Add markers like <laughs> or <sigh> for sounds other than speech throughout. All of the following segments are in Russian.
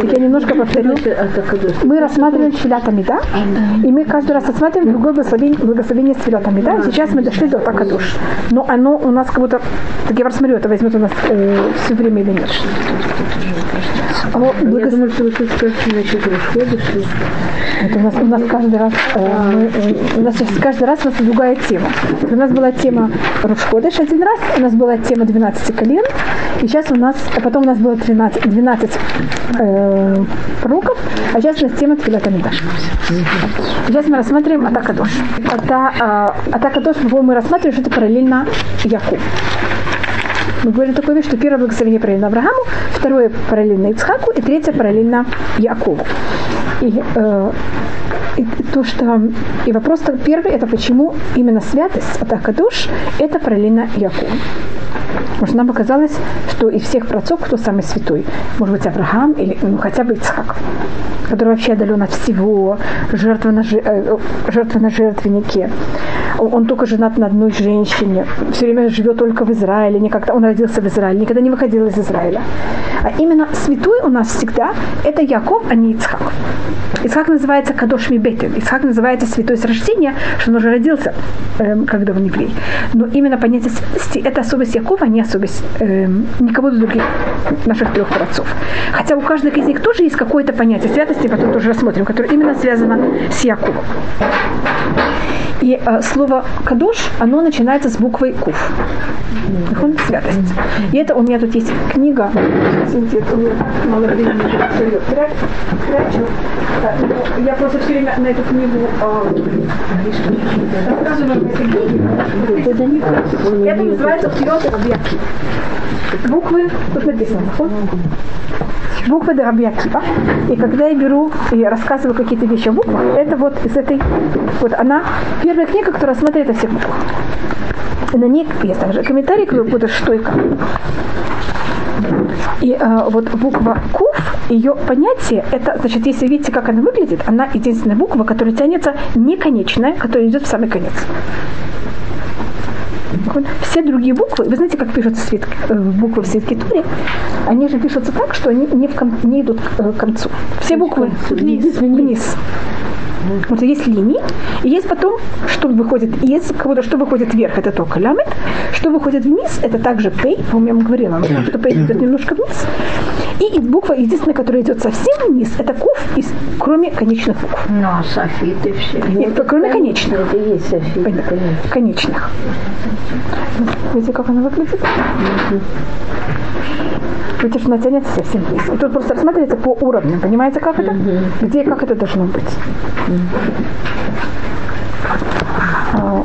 Так я немножко повторю. Мы рассматриваем Тфилат да? и мы каждый раз рассматриваем другое благословение, благословение с Тфилат да? Сейчас мы дошли до Такадуш. Но оно у нас как будто, так я посмотрю, это возьмет у нас э, все время или нет. Оно, благос... Я думаю, что вы тут расхода, что... Это у нас, у нас каждый раз, э, мы, э, у нас сейчас каждый раз у нас другая тема. У нас была тема Рушходыш один раз, у нас была тема 12 колен, и сейчас у нас, а потом у нас было 13, 12 э, пророков, а сейчас у нас тема Тфилат Амидаш. Сейчас мы рассматриваем Атака Дош. Ата, э, Атака Дош мы рассматриваем, что это параллельно Яку. Мы говорим такую вещь, что первое благословение параллельно Аврааму, второе параллельно Ицхаку и третье параллельно Якову. И, э, и то, что и вопрос первый, это почему именно святость, атака душ, это параллельно Якову. Потому что нам показалось, что из всех працов, кто самый святой, может быть, Авраам или ну, хотя бы Ицхак, который вообще отдален от всего, жертва на, э, жертва на жертвеннике. Он, он только женат на одной женщине, все время живет только в Израиле, никогда он родился в Израиле, никогда не выходил из Израиля. А именно святой у нас всегда это Яков, а не Ицхак. Ицхак называется Кадош Мибетен. Ицхак называется святой с рождения, что он уже родился, эм, когда он еврей. Но именно понятие святости – это особость Якова, а не особость эм, никого из других наших трех отцов. Хотя у каждого из них тоже есть какое-то понятие святости, потом тоже рассмотрим, которое именно связано с Яковом. И э, слово кадош, оно начинается с буквы куф. Святость. И это у меня тут есть книга. Я просто все время на эту книгу рассказываю Это называется вперед объекты. Буквы, тут написано, буквы Дарабьякива. И когда я беру и рассказываю какие-то вещи о буквах, это вот из этой, вот она, первая книга, которая смотрит о всех буквах. И на ней есть также комментарий, который будет что и как. И э, вот буква КУФ, ее понятие, это, значит, если видите, как она выглядит, она единственная буква, которая тянется не конечная, которая идет в самый конец. Все другие буквы, вы знаете, как пишутся свит, э, буквы в свитке Туре, они же пишутся так, что они не, в кон, не идут к э, концу. Все буквы вниз. вниз. Вот есть линии, и есть потом, что выходит, есть кого-то, что выходит вверх, это только ламет, что выходит вниз, это также пей, по-моему, я говорила, что пей идет немножко вниз. И буква, единственная, которая идет совсем вниз, это куф, из, кроме конечных букв. Ну, а софиты все. Нет, вот, кроме конечных. Это и есть софиты, конечно. Конечных. Видите, как она выглядит? Видите, что она тянется совсем близко. И тут просто рассматривается по уровням. Понимаете, как это? Где и как это должно быть. А,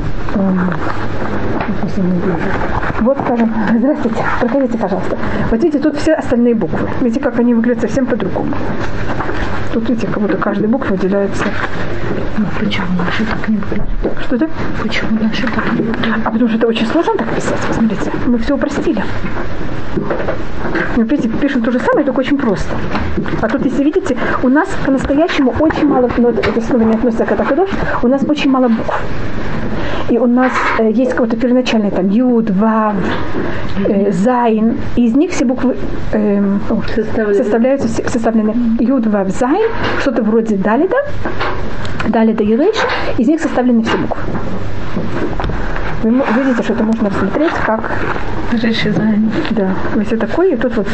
вот, скажем, здравствуйте, проходите, пожалуйста. Вот видите, тут все остальные буквы. Видите, как они выглядят совсем по-другому. Тут, видите, как будто каждая буква выделяется. Ну, почему наши так не выглядят? Что это? Почему наши так не выглядят? А потому что это очень сложно так писать. Посмотрите, мы все упростили. Ну, видите, пишем то же самое, только очень просто. А тут, если видите, у нас по-настоящему очень мало, но это, это снова не относится к Атакадош, у нас очень мало букв. И у нас э, есть какой-то первоначальный там Юд, Вав, э, Зайн. И из них все буквы э, составляются, составлены Юд, Вав, Зайн, что-то вроде Далета, Далета и Рейш. Из них составлены все буквы. Вы видите, что это можно рассмотреть как... Да, вот все такое, и тут вот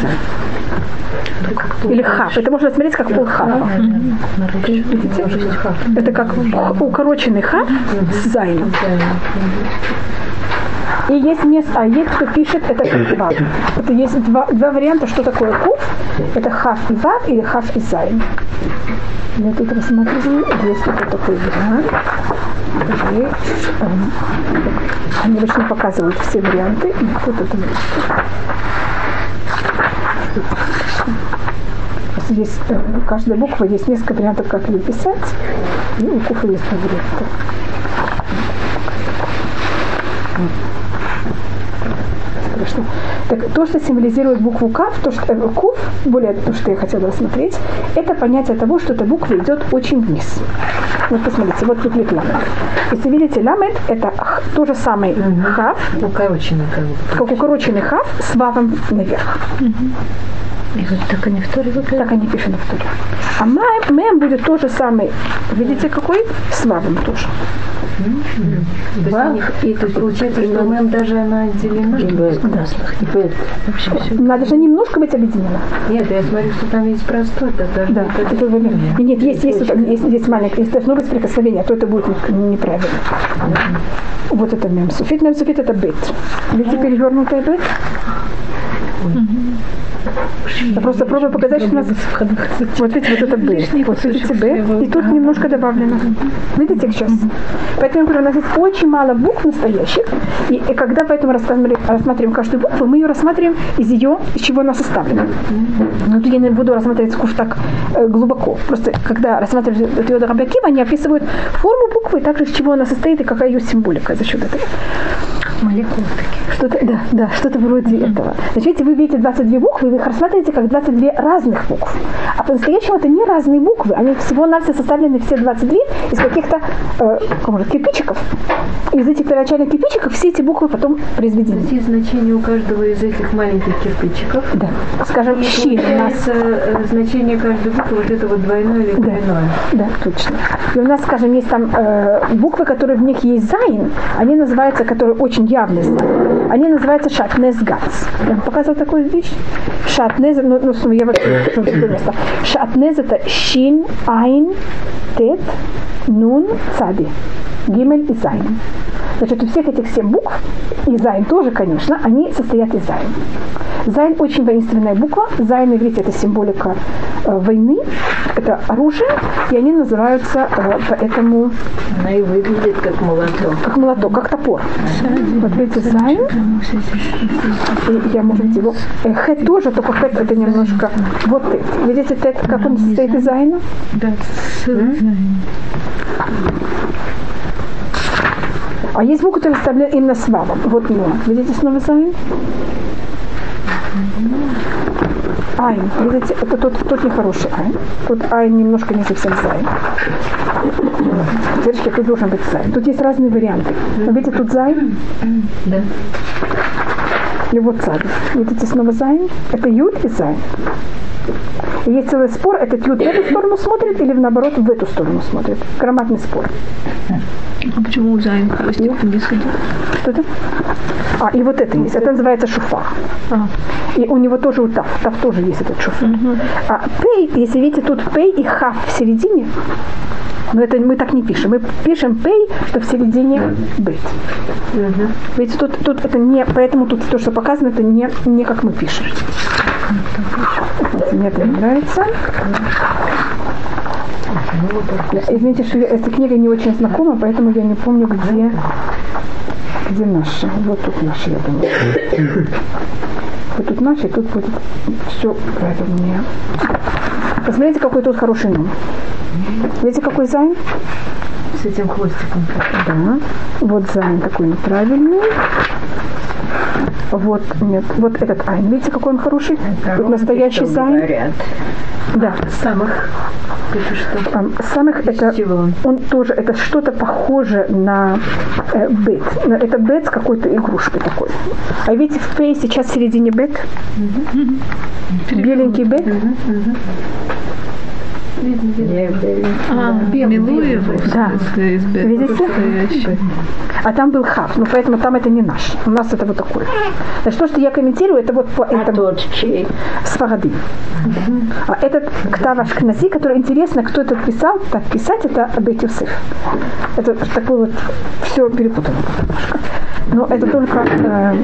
или хаф. Это можно смотреть как полхафа. Видите? Это как укороченный хаф с зайном. И есть место, а есть кто пишет, это как вав. Это есть два, два варианта, что такое куф. Это хаф и вав или хаф и зайн. Я тут рассматриваю, есть вот такой вариант. И, эм, они обычно показывают все варианты. И тут это есть, э, каждая буква есть несколько вариантов, как ее писать, и у куфа есть варианты. Хорошо. Так то, что символизирует букву Кав, то, что, э, Кув, более то, что я хотела рассмотреть, это понятие того, что эта буква идет очень вниз. Вот посмотрите, вот выглядит ламет. Если видите, ламет это то же самое хав, укороченный, как укороченный хав с вавом наверх. И вот так они в Торе выглядят? Так они пишут в Торе. А мем, мем будет тот же самый. Видите, какой? С вавом тоже. Вав, и то получается, что даже она отделена. Надо же немножко быть объединено. Нет, я смотрю, что там есть даже Да, это- вы- нет, есть, есть, есть, есть маленькое, если должно быть прикосновение, то это будет не- неправильно. Вот это мем суфит. Мем суфит это бет. Видите перевернутая бет? Я просто пробую показать, что у нас... Вот видите, вот это бет. Вот видите бет. И тут немножко добавлено. Видите как сейчас? Поэтому говорю, у нас есть очень мало букв настоящих. И, и когда поэтому рассматриваем, рассматриваем каждую букву, мы ее рассматриваем из ее, из чего она составлена. Но тут я не буду рассматривать скуф так э, глубоко. Просто когда рассматривают Теодора Рабиакима, они описывают форму буквы, также из чего она состоит и какая ее символика за счет этого. молекулы такие. Что-то, да, да, что-то вроде этого. Значит, видите, вы видите 22 буквы, вы их рассматриваете как 22 разных букв. А по-настоящему это не разные буквы, они всего-навсего составлены все 22 из каких-то э, можно, кирпичиков. Из этих первоначальных кирпичиков все эти буквы потом произведены. Есть значение у каждого из этих маленьких кирпичиков. Да. Скажем, И щи у нас э, значение каждой буквы вот это вот двойное или тройное. Да, точно. И у нас, скажем, есть там э, буквы, которые в них есть зайн, они называются, которые очень явные они называются שעטנז גץ. Я вам показывала такую вещь? שעטנז, ну, ну я вообще место. שעטנז это шин, айн, тет, нун, цади. Гимель и зайн. Значит, у всех этих семь букв, и зайн тоже, конечно, они состоят из зайн. Зайн очень воинственная буква. Зайн, иврите, это символика э, войны, это оружие, и они называются э, поэтому Она и выглядит как молоток. как молоток, как топор. Вот видите, зайн, и я, может быть, его... Э, тет тоже, только тет это немножко... Вот. Видите, тет, как он состоит из зайна? Да, А есть буквы, которые составляют именно с вавом. Вот нун. Видите снова зайн? Айн. Видите, это тот, тот нехороший айн. Тут айн немножко не совсем зайн. Девочки, тут должен быть зайн. Тут есть разные варианты. Но видите, тут зайн, Да. Вот цади. Видите, снова зайн. Это юд и зайн. И есть целый спор, этот юд в эту сторону смотрит или наоборот в эту сторону смотрит. Громадный спор. А почему у Зайн хвостик идет? Что это? А, и вот это есть. Это называется шуфа. И у него тоже у Тав. Тав тоже есть этот шуфа. А пей, если видите, тут пей и хав в середине, но это мы так не пишем. Мы пишем пей, что в середине быть. Видите, тут, тут это не, поэтому тут то, что показано, это не, не как мы пишем. Вот, Мне это не нравится. Извините, что эта книга не очень знакома, поэтому я не помню, где, где наши. Вот тут наши, я думаю. Вот тут наши, и тут будет все правильнее. Посмотрите, какой тут хороший нун. Видите, какой зайн? С этим хвостиком. Да. Вот зайн такой неправильный. Вот, нет, вот этот айн. Видите, какой он хороший? Тут настоящий зайн. Говорят. Да. Самех. Это что? Ам, Самех это он? тоже это что-то похоже на э, бет. Это бет с какой-то игрушкой такой. А видите, в пей сейчас в середине бет. Беленький бет. А, милую его. Да. Видите? А там был хав, ну поэтому там это не наш. У нас это вот такое. Значит, то, что я комментирую, это вот по этому Тот чей? Сфаради. А этот Ктав Ашкнази, который интересно, кто это писал, так писать, это Абет Юсеф. Это такое вот все перепутано немножко. Но это только э,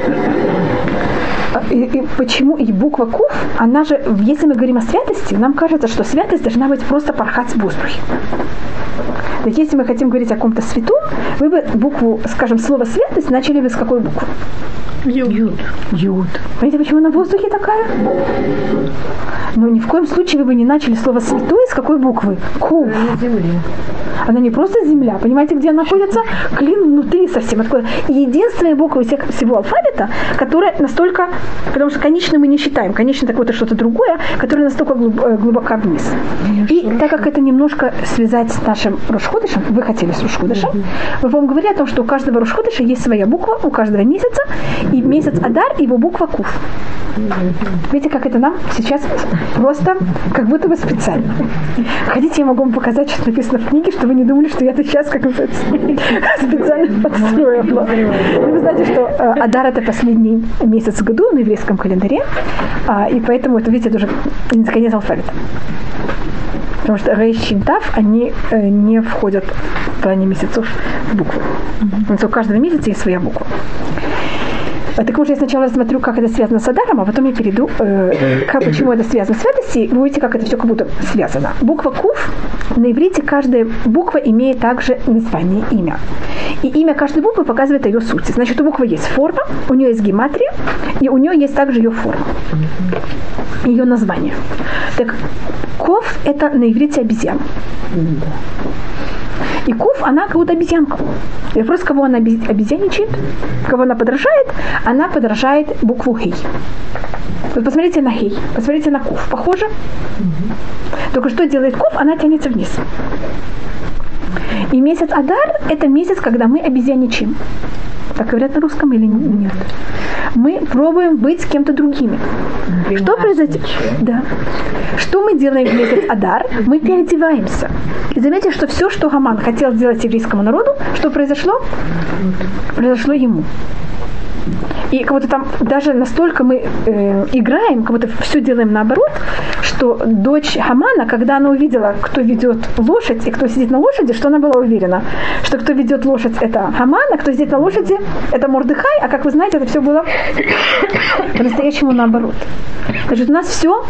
и, и почему и буква Куф, она же, если мы говорим о святости, нам кажется, что святость должна быть просто порхать в воздухе. Так если мы хотим говорить о ком-то святом, вы бы букву, скажем, слово святость начали бы с какой буквы? Юд. Юд. Понимаете, почему она в воздухе такая? Но ни в коем случае вы бы не начали слово святой с какой буквы? Кув. Она не просто земля. Понимаете, где она находится? Клин внутри совсем. Откуда? И единственная буква из всех- всего алфавита, которая настолько, потому что конечно мы не считаем, конечно так вот это что-то другое, которое настолько э, глубоко вниз. И так как это немножко связать с нашим Рошходышем, вы хотели с Рошходышем, мы вам говорили о том, что у каждого Рошходыша есть своя буква, у каждого месяца, И месяц Адар, его буква Куф. Видите, как это нам сейчас просто как будто бы специально. Хотите, я могу вам показать, что написано в книге, чтобы вы не думали, что я это сейчас как специально подстроила. Ну, вы знаете, что э, Адар это последний месяц в году на еврейском календаре, а, и поэтому это, видите, это уже конец алфавита. Потому что Рейш Шинтав, они э, не входят в плане месяцев в буквы. Mm-hmm. У каждого месяца есть своя буква. Так может, я сначала рассмотрю, как это связано с Адаром, а потом я перейду, э, как, почему это связано с святостью, вы увидите, как это все как будто связано. Буква Куф, на иврите каждая буква имеет также название, имя. И имя каждой буквы показывает ее суть. Значит, у буквы есть форма, у нее есть гематрия, и у нее есть также ее форма, ее название. Так, Ков – это на иврите обезьяна. И Куф, она как будто обезьянка. И вопрос, кого она обезьяничает, кого она подражает, она подражает букву Хей. Вот посмотрите на Хей, посмотрите на Куф. Похоже? Только что делает Куф, она тянется вниз. И месяц Адар – это месяц, когда мы обезьяничаем. Так говорят на русском или нет? Мы пробуем быть с кем-то другими. Что произойдет? Да. Что мы делаем в месяц Адар? Мы переодеваемся. И заметьте, что все, что Гаман хотел сделать еврейскому народу, что произошло? Произошло ему. И как будто там даже настолько мы э, играем, как будто все делаем наоборот, что дочь Хамана, когда она увидела, кто ведет лошадь и кто сидит на лошади, что она была уверена, что кто ведет лошадь это Хаман, а кто сидит на лошади это Мордыхай, а как вы знаете, это все было по-настоящему наоборот. Значит, у нас все,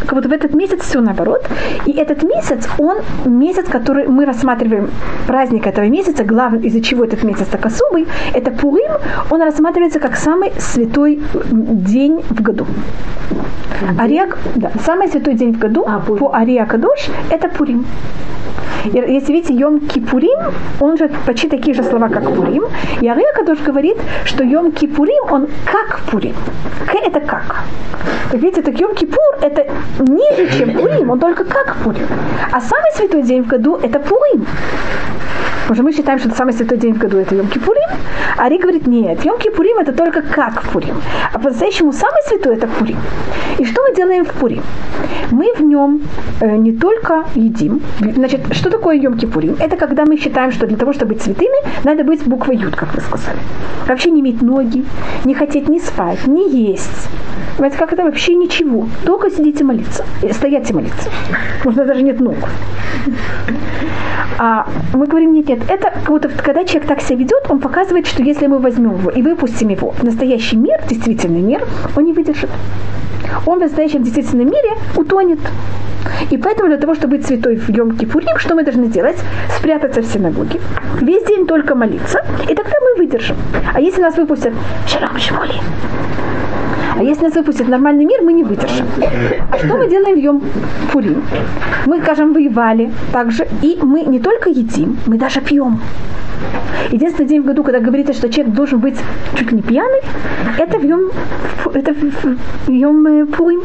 как будто в этот месяц все наоборот. И этот месяц, он месяц, который мы рассматриваем, праздник этого месяца, главный, из-за чего этот месяц так особый, это Пурим, он рассматривается как самый святой день в году. Ариак, да, самый святой день в году а, по Ария Кадош это Пурим. Если видите, Йом Кипурим, он же почти такие же слова, как Пурим. И Ария Кадош говорит, что Йом Кипурим, он как Пурим. К это как. Так видите, так Йом Кипур это ниже, чем Пурим, он только как Пурим. А самый святой день в году это Пурим. Потому что мы считаем, что это самый святой день в году это Йом Кипурим, а Ари говорит, нет, Йом Кипурим это только как Пурим. А по-настоящему самый святой это Пурим. И что мы делаем в Пурим? Мы в нем э, не только едим. Значит, что такое Йом Кипурим? Это когда мы считаем, что для того, чтобы быть святыми, надо быть буквой Юд, как вы сказали. Вообще не иметь ноги, не хотеть ни спать, ни есть. Понимаете, как это вообще ничего. Только сидите молиться. Э, стоять и молиться. Можно даже нет ног. А мы говорим, нет, нет, это как будто, когда человек так себя ведет, он показывает, что если мы возьмем его и выпустим его в настоящий мир, действительный мир, он не выдержит. Он в настоящем действительном мире утонет. И поэтому для того, чтобы быть святой в Йом Кипурим, что мы должны делать? Спрятаться в синагоге, весь день только молиться, и тогда мы выдержим. А если нас выпустят Шалом Шимоли, а если нас выпустят в нормальный мир, мы не выдержим. А что мы делаем в Йом Пурим? Мы, скажем, воевали также, и мы не только едим, мы даже пьем. Единственный день в году, когда говорится, что человек должен быть чуть не пьяный, это в Йом, это в Йом э, Пурим.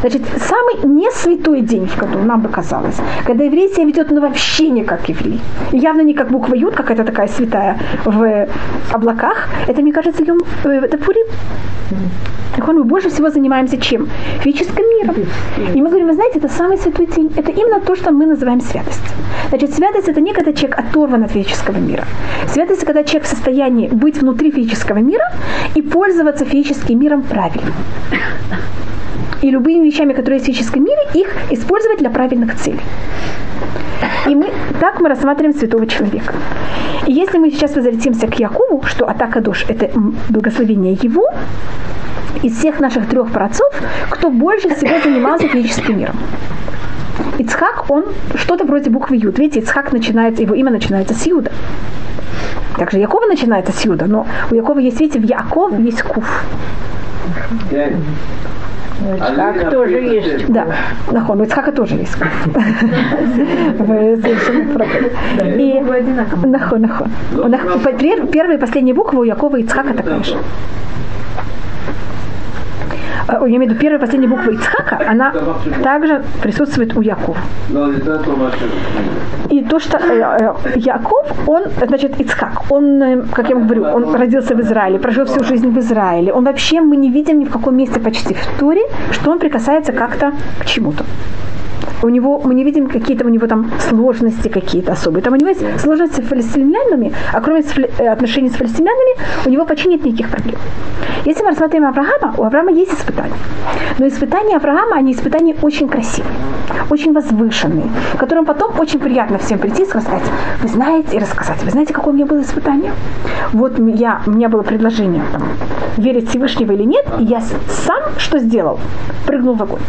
Значит, самый не святой день в году, нам бы казалось, когда еврей себя ведет ну, вообще не как еврей. Явно не как буква Ют, какая-то такая святая в облаках. Это, мне кажется, Йом, э, это Пурим. Так он, мы больше всего занимаемся чем? Физическим миром. И мы говорим, вы знаете, это самый святой день. Это именно то, что мы называем святость. Значит, святость это не когда человек оторван от физического мира. Святость когда человек в состоянии быть внутри физического мира и пользоваться физическим миром правильно. И любыми вещами, которые есть в физическом мире, их использовать для правильных целей. И мы, так мы рассматриваем святого человека. И если мы сейчас возвратимся к Якову, что атака душ – это благословение его, из всех наших трех працов, кто больше всего занимался физическим миром. Ицхак, он что-то вроде буквы Юд. Видите, Ицхак начинается, его имя начинается с Юда. Также Якова начинается с Юда, но у Якова есть, видите, в Яков есть Куф. Ицхак тоже есть. Да, нахон, у Ицхака тоже есть. <laughs> И нахон, нахон. Первые и последние буквы у Якова и Ицхака такая же. Э, я имею в виду первая и последняя буква Ицхака, она также присутствует у Якова. И то, что э, э, Яков, он, значит, Ицхак, он, э, как я говорю, он родился в Израиле, прожил всю жизнь в Израиле. Он вообще, мы не видим ни в каком месте почти в Туре, что он прикасается как-то к чему-то у него, мы не видим какие-то у него там сложности какие-то особые. Там у него есть сложности с филистимлянами, а кроме э, отношений с филистимлянами, у него почти нет никаких проблем. Если мы рассмотрим Авраама, у Авраама есть испытания. Но испытания Авраама, они испытания очень красивые, очень возвышенные, которым потом очень приятно всем прийти и сказать, вы знаете, и рассказать, вы знаете, какое у меня было испытание? Вот я, у меня было предложение, там, верить Всевышнего или нет, и я сам что сделал? Прыгнул в огонь.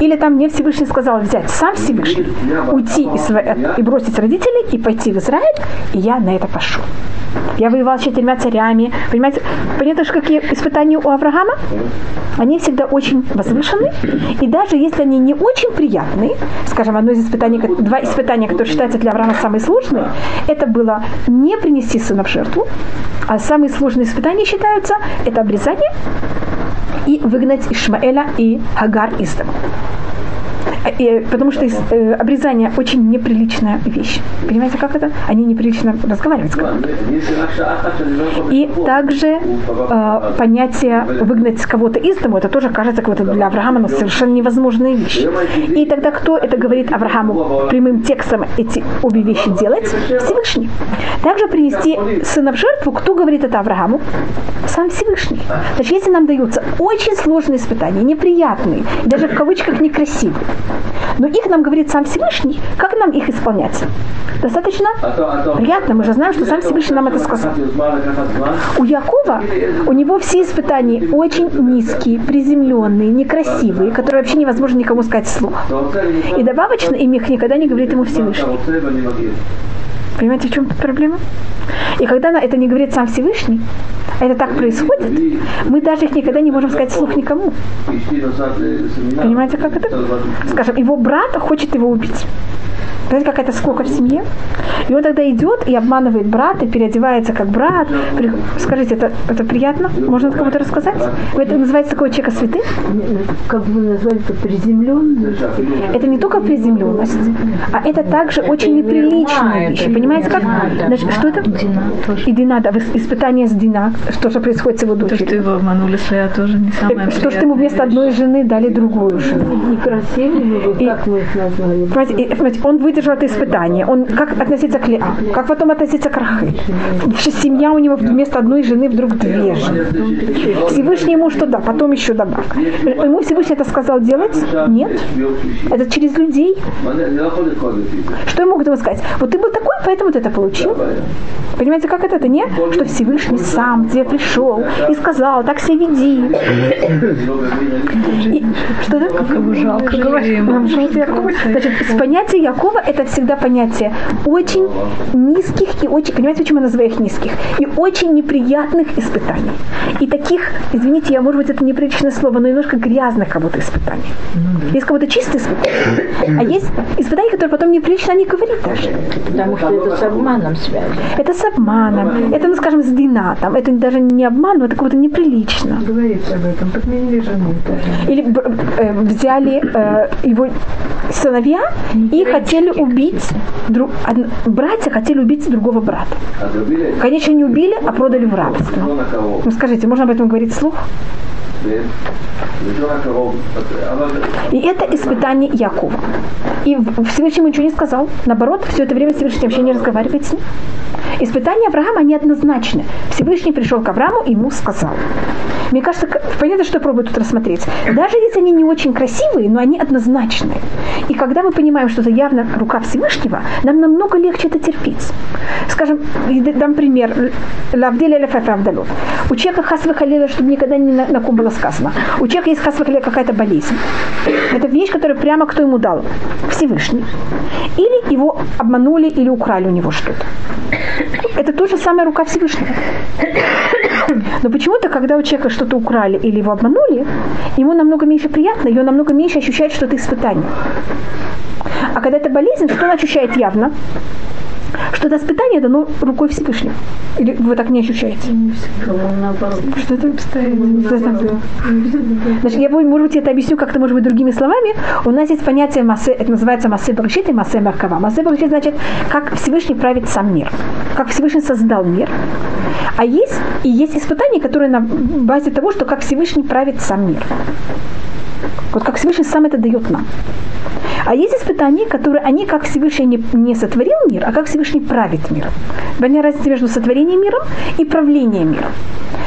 Или там мне Всевышний сказал взять сам Всевышний, уйти и, и бросить родителей и пойти в Израиль, и я на это пошел. Я воевал с четырьмя царями. Понимаете, понятно, что какие испытания у Авраама? Они всегда очень возвышены. И даже если они не очень приятные, скажем, одно из испытаний, два испытания, которые считаются для Авраама самые сложные, это было не принести сына в жертву, а самые сложные испытания считаются это обрезание и выгнать Ишмаэля и Хагар из дома. И, потому что э, обрезание очень неприличная вещь. Понимаете, как это? Они неприлично разговаривать с кого-то. И также э, понятие выгнать кого-то из дома, это тоже кажется кого-то для Авраама но совершенно невозможная вещь. И тогда кто это говорит Аврааму прямым текстом эти обе вещи делать? Всевышний. Также принести сына в жертву, кто говорит это Аврааму? Сам Всевышний. Значит, если нам даются очень сложные испытания, неприятные, даже в кавычках некрасивые, но их нам говорит сам Всевышний. Как нам их исполнять? Достаточно приятно. Мы же знаем, что сам Всевышний нам это сказал. У Якова, у него все испытания очень низкие, приземленные, некрасивые, которые вообще невозможно никому сказать вслух. И добавочно им их никогда не говорит ему Всевышний. Понимаете, в чем проблема? И когда это не говорит сам Всевышний, а это так происходит, мы даже их никогда не можем сказать вслух никому. Понимаете, как это? Скажем, его брат хочет его убить. Знаете, какая-то сколько в семье? И он тогда идет и обманывает брата, переодевается как брат. Скажите, это, это приятно? Можно кому-то рассказать? Это называется такого человека святым? Как бы назвали это приземленность? Это не только приземленность, а это также очень неприличная вещь. Понимаете, как? Значит, что это? И Дина, да, испытание с Дина. Что же происходит с его дочерью? То, что его обманули, своя тоже не самое Что, что ему вместо одной жены дали другую жену. Некрасивые, как мы их назвали. Понимаете, он выдержал это испытание. Он как относиться к Леа, как потом относиться к Рахы. Семья у него вместо одной жены вдруг две жены. Всевышний ему что да, потом еще добавь. Ему Всевышний это сказал делать? Нет. Это через людей. Что ему могут ему сказать? Вот ты был такой, поэтому ты это получил. Понимаете, как это? Это не, что Всевышний сам тебе пришел и сказал, так себя веди. И, что это? Как его жалко. Значит, с понятия Якова это всегда понятие очень низких и очень, понимаете, почему я называю их низких? И очень неприятных испытаний. И таких, извините, я, может быть, это неприличное слово, но немножко грязных как будто испытаний. Есть как будто чистые испытания. А есть испытания, которые потом неприлично не говорить даже. Потому что это с обманом связано. Это с обманом. Это, ну, скажем, с динатом. Это даже не обман, но это как будто неприлично. Говорится об этом. Подменили жену. Или э, взяли э, его сыновья и хотели убить, друг, братья хотели убить другого брата. Конечно, не убили, а продали в рабство. Ну скажите, можно об этом говорить вслух? И это испытание Якова. И Всевышний ничего не сказал. Наоборот, все это время Всевышний вообще не разговаривает с ним. Испытания Авраама, они однозначны. Всевышний пришел к Аврааму и ему сказал. Мне кажется, понятно, что я пробую тут рассмотреть. Даже если они не очень красивые, но они однозначные. И когда мы понимаем, что это явно рука Всевышнего, нам намного легче это терпеть. Скажем, дам пример. Лавделя Лефефе Авдалов. У человека хасвы халила, чтобы никогда не на, на ком было сказано. У человека есть хасвы халила какая-то болезнь. Это вещь, которую прямо кто ему дал? Всевышний. Или его обманули или украли у него что-то. Это то же самое рука Всевышнего. Но почему-то, когда у человека что-то украли или его обманули, ему намного меньше приятно, и он намного меньше ощущает, что это испытание. А когда это болезнь, что он ощущает явно? Что это испытание дано рукой Всевышнего. Или вы так не ощущаете? Что это обстоятельно? <laughs> Значит, я, может быть, это объясню как-то, может быть, другими словами. У нас есть понятие массы, это называется массы Баршит и массы Маркава. Массы Баршит значит, как Всевышний правит сам мир. Как Всевышний создал мир. А есть и есть испытания, которые на базе того, что как Всевышний правит сам мир. Вот как Всевышний сам это дает нам. А есть испытания, которые они как Всевышний не, не сотворил мир, а как Всевышний правит миром. Понятна разница между сотворением миром и правлением миром.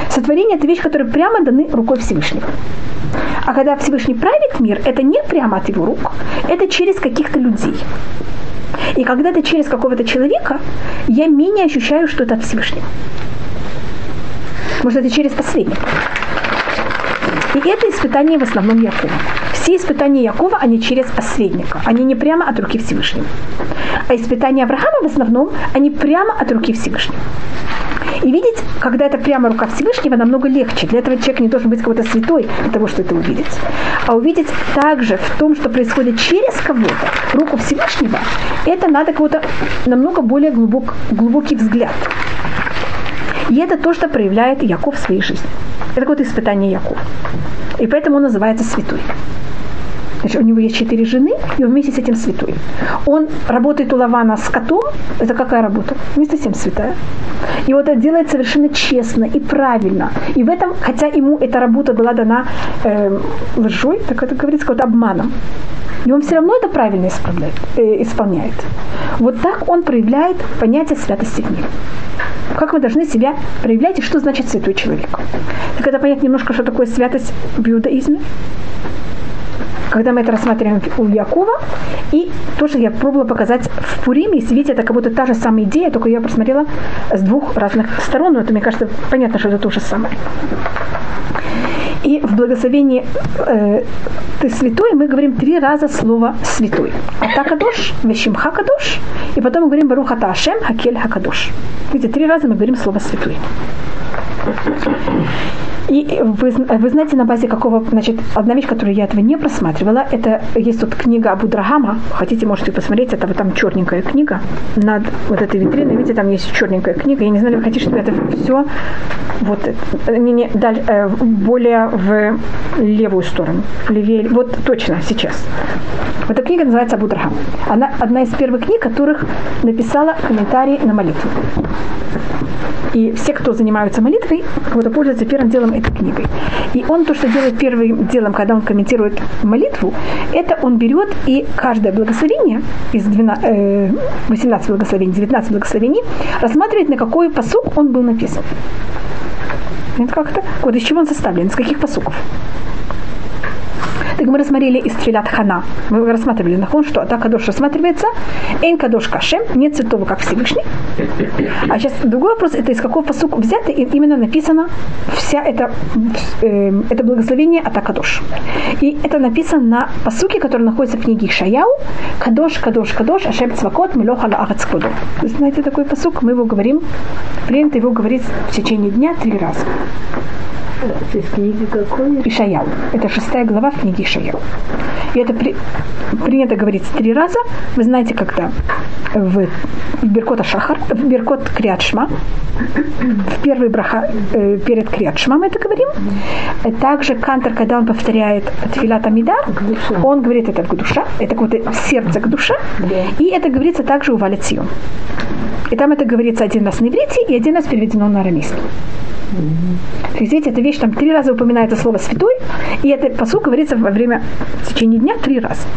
Сотворение – это вещь, которая прямо даны рукой Всевышнего. А когда Всевышний правит мир, это не прямо от его рук, это через каких-то людей. И когда это через какого-то человека, я менее ощущаю, что это от Всевышнего. Может, это через посредника. И это испытание в основном Якова. Все испытания Якова, они через посредника. Они не прямо от руки Всевышнего. А испытания Авраама в основном, они прямо от руки Всевышнего. И видеть, когда это прямо рука Всевышнего, намного легче. Для этого человек не должен быть какой-то святой для того, чтобы это увидеть. А увидеть также в том, что происходит через кого-то, руку Всевышнего, это надо кого-то намного более глубок, глубокий взгляд. И это то, что проявляет Яков в своей жизни. Это вот испытание Якова. И поэтому он называется святой. Значит, у него есть четыре жены, и он вместе с этим святой. Он работает у Лавана с котом. Это какая работа? Не совсем святая. И вот это делает совершенно честно и правильно. И в этом, хотя ему эта работа была дана э, лжой, так это говорится, вот обманом. И он все равно это правильно исправляет, э, исполняет. Вот так он проявляет понятие святости в мире. Как мы должны себя проявлять и что значит святой человек. Так это понять немножко, что такое святость в иудаизме когда мы это рассматриваем у Якова. И тоже я пробовала показать в Пуриме. Если видите, это как будто та же самая идея, только я просмотрела с двух разных сторон. Но это, мне кажется, понятно, что это то же самое. И в благословении э, «Ты святой» мы говорим три раза слово «святой». «Атакадош», «Вешимха кадош», и потом мы говорим «Баруха Ашем, Хакель Хакадош». Видите, три раза мы говорим слово «святой». И вы, вы знаете, на базе какого, значит, одна вещь, которую я этого не просматривала, это есть тут книга Абу Драгама, хотите, можете посмотреть, это вот там черненькая книга над вот этой витриной, видите, там есть черненькая книга, я не знаю, вы хотите, чтобы это все вот, не, не, даль, э, более в левую сторону, левее, вот точно, сейчас. Вот эта книга называется Абу Драгам. Она одна из первых книг, которых написала комментарий на молитву. И все, кто занимаются молитвой, кого-то пользуются первым делом этой книгой. И он то, что делает первым делом, когда он комментирует молитву, это он берет и каждое благословение из 12, э, 18 благословений, 19 благословений, рассматривает, на какой посук он был написан. Это как-то? Вот из чего он составлен, из каких посуков. Так мы рассмотрели из Трилят Хана. Мы рассматривали нахон, что Ата Кадош рассматривается. Эйн Кадош Кашем, нет святого, как Всевышний. А сейчас другой вопрос, это из какого посука взято, и именно написано вся эта, э, это благословение Ата Кадош. И это написано на посуке, который находится в книге Шаяу. Кадош, Кадош, Кадош, Ашем Цвакот, Милоха Лаагат Скудо. Вы знаете такой посук? Мы его говорим, принято его говорить в течение дня три раза. Из книги какой? Ишаял. Это шестая глава в книге Ишаял. И это при, принято говорить три раза. Вы знаете, когда в, в Беркота Шахар, в Беркот Криадшма, в первый браха э, перед Криадшма мы это говорим. Также Кантор, когда он повторяет Тфилат Амида, он говорит это к душа, это вот сердце к душе. И это говорится также у Валицион. И там это говорится один раз на иврите и один раз переведено на арамейский. То есть, видите, эта вещь, там три раза упоминается слово «святой», и это посуд говорится во время, в течение дня три раза.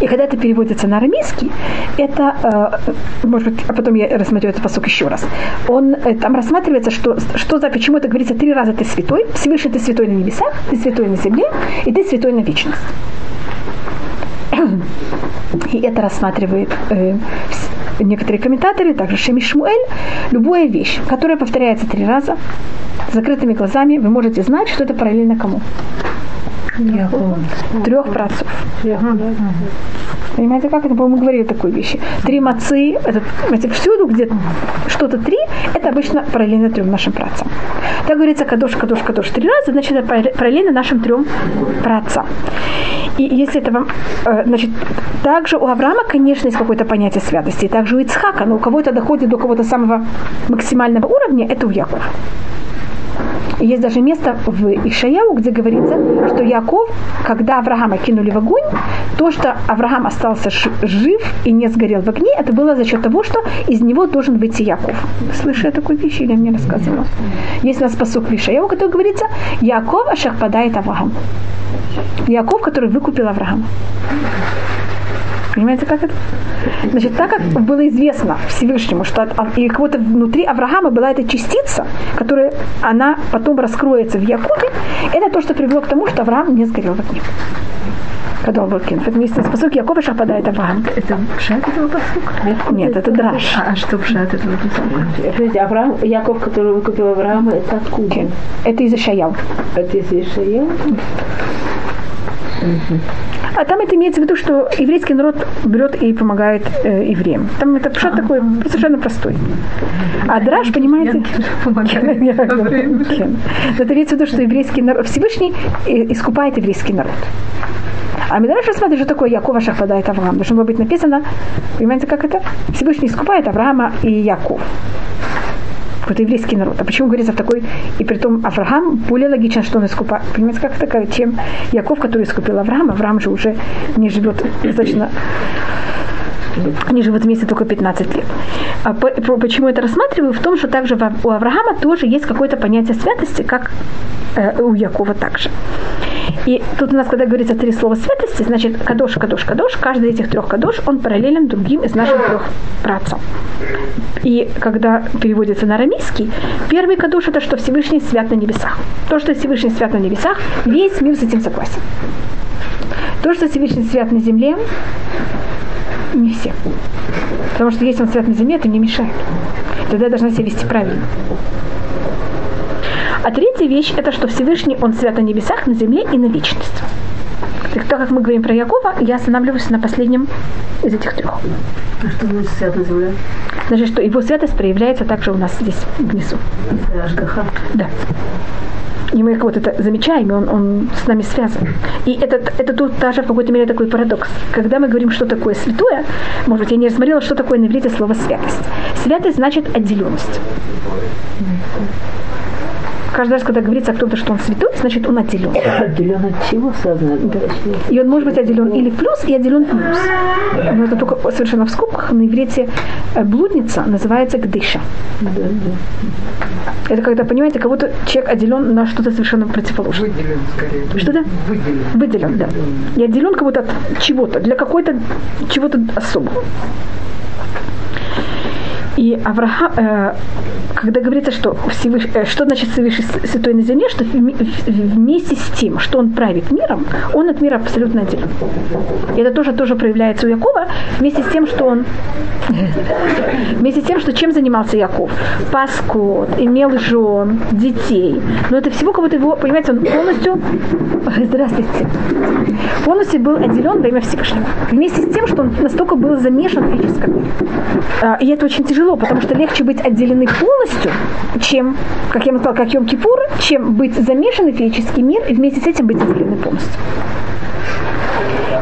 И когда это переводится на арамейский, это, э, может быть, а потом я рассмотрю этот посук еще раз, он, э, там рассматривается, что, что за, почему это говорится три раза «ты святой», Всевышний ты святой на небесах, ты святой на земле, и ты святой на вечность. <clears throat> И это рассматривает э, некоторые комментаторы, также Шеми Шмуэль, любая вещь, которая повторяется три раза, с закрытыми глазами, вы можете знать, что это параллельно кому? Трех працов. Понимаете, как это? Мы говорили такой вещи. Три мацы, это, знаете, всюду, где что-то три, это обычно параллельно трем нашим працам. Так говорится, кадош, кадош, кадош три раза, значит, это параллельно нашим трем працам. И если это вам, э, значит, также у Авраама, конечно, есть какое-то понятие святости, и также у Ицхака, но у кого-то доходит до какого-то самого максимального уровня, это у Якова. Есть даже место в Ишаяу, где говорится, что Яков, когда Авраама кинули в огонь, то, что Авраам остался жив и не сгорел в огне, это было за счет того, что из него должен выйти Яков. Слышали такую вещь или мне рассказывала? Есть у нас посук в Ишаяу, который говорится, Яков ашахпадает Авраам. Яков, который выкупил Авраама. Понимаете, как это? Значит, так как было известно Всевышнему, что от, и кого-то внутри Авраама была эта частица, которая она потом раскроется в Якубе, это то, что привело к тому, что Авраам не сгорел в огне когда он был кинут. Поэтому если спасук Якова шахпадает Авраам. Это пшат этого посука? Нет, это драж. А, а что пшат этого посука? Авраам, Яков, который выкупил Авраама, это откуда? Это из Ишаял. Это из Ишаял? А там это имеется в виду, что еврейский народ берет и помогает э, евреям. Там это пшат такой совершенно простой. А драж, понимаете? <laughs> Это имеется в виду, что еврейский народ, Всевышний э, искупает еврейский народ. А Медраш рассматривает, что такое Якова шахпадает Авраам. Должно быть написано, понимаете, как это? Всевышний искупает Авраама и Яков какой-то еврейский народ. А почему говорится в такой, и при том Авраам более логично, что он искупает. Понимаете, как такая, чем Яков, который искупил Авраама. Авраам же уже не живет достаточно они живут вместе только 15 лет. А по, почему это рассматриваю? В том, что также у Авраама тоже есть какое-то понятие святости, как э, у Якова также. И тут у нас, когда говорится три слова святости, значит, кадош, кадош, кадош, каждый из этих трех кадош, он параллелен другим из наших трех працев. И когда переводится на арамейский, первый кадош это что Всевышний свят на небесах. То, что Всевышний свят на небесах, весь мир с этим согласен. То, что Всевышний свят на земле, не все. Потому что если он свят на земле, это не мешает. Тогда я должна себя вести правильно. А третья вещь, это что Всевышний, он свят на небесах, на земле и на вечность. Так, так как мы говорим про Якова, я останавливаюсь на последнем из этих трех. А что значит свят на земле? Значит, что его святость проявляется также у нас здесь внизу. Ашгаха. Да. И мы вот это замечаем, и он, он с нами связан. И это, это тут даже в какой-то мере такой парадокс. Когда мы говорим, что такое святое, может быть, я не рассмотрела, что такое на иврите слово святость. Святость значит отделенность каждый раз, когда говорится о том, что он святой, значит он отделен. Отделен от чего сознания? Да. И он может быть отделен или плюс, и отделен плюс. Но это только совершенно в скобках. На иврите э, блудница называется гдыша. Да, да. Это когда, понимаете, кого-то человек отделен на что-то совершенно противоположное. Выделен скорее. Что-то? Выделен. Выделен, да. И отделен кого-то от чего-то, для какой-то чего-то особого. И Авраам, э, когда говорится, что, Всевыш... Э, что значит Всевышний Святой на земле, что вместе с тем, что он правит миром, он от мира абсолютно отделен. И это тоже, тоже проявляется у Якова, вместе с тем, что он вместе с тем, что чем занимался Яков? Пас скот, имел жен, детей. Но это всего кого-то его, понимаете, он полностью <laughs> здравствуйте, полностью был отделен во имя Всевышнего. Вместе с тем, что он настолько был замешан в физическом мире. А, и это очень тяжело тяжело, потому что легче быть отделены полностью, чем, как я сказала, как Йом-Кипур, чем быть замешанный в физический мир и вместе с этим быть отделены полностью.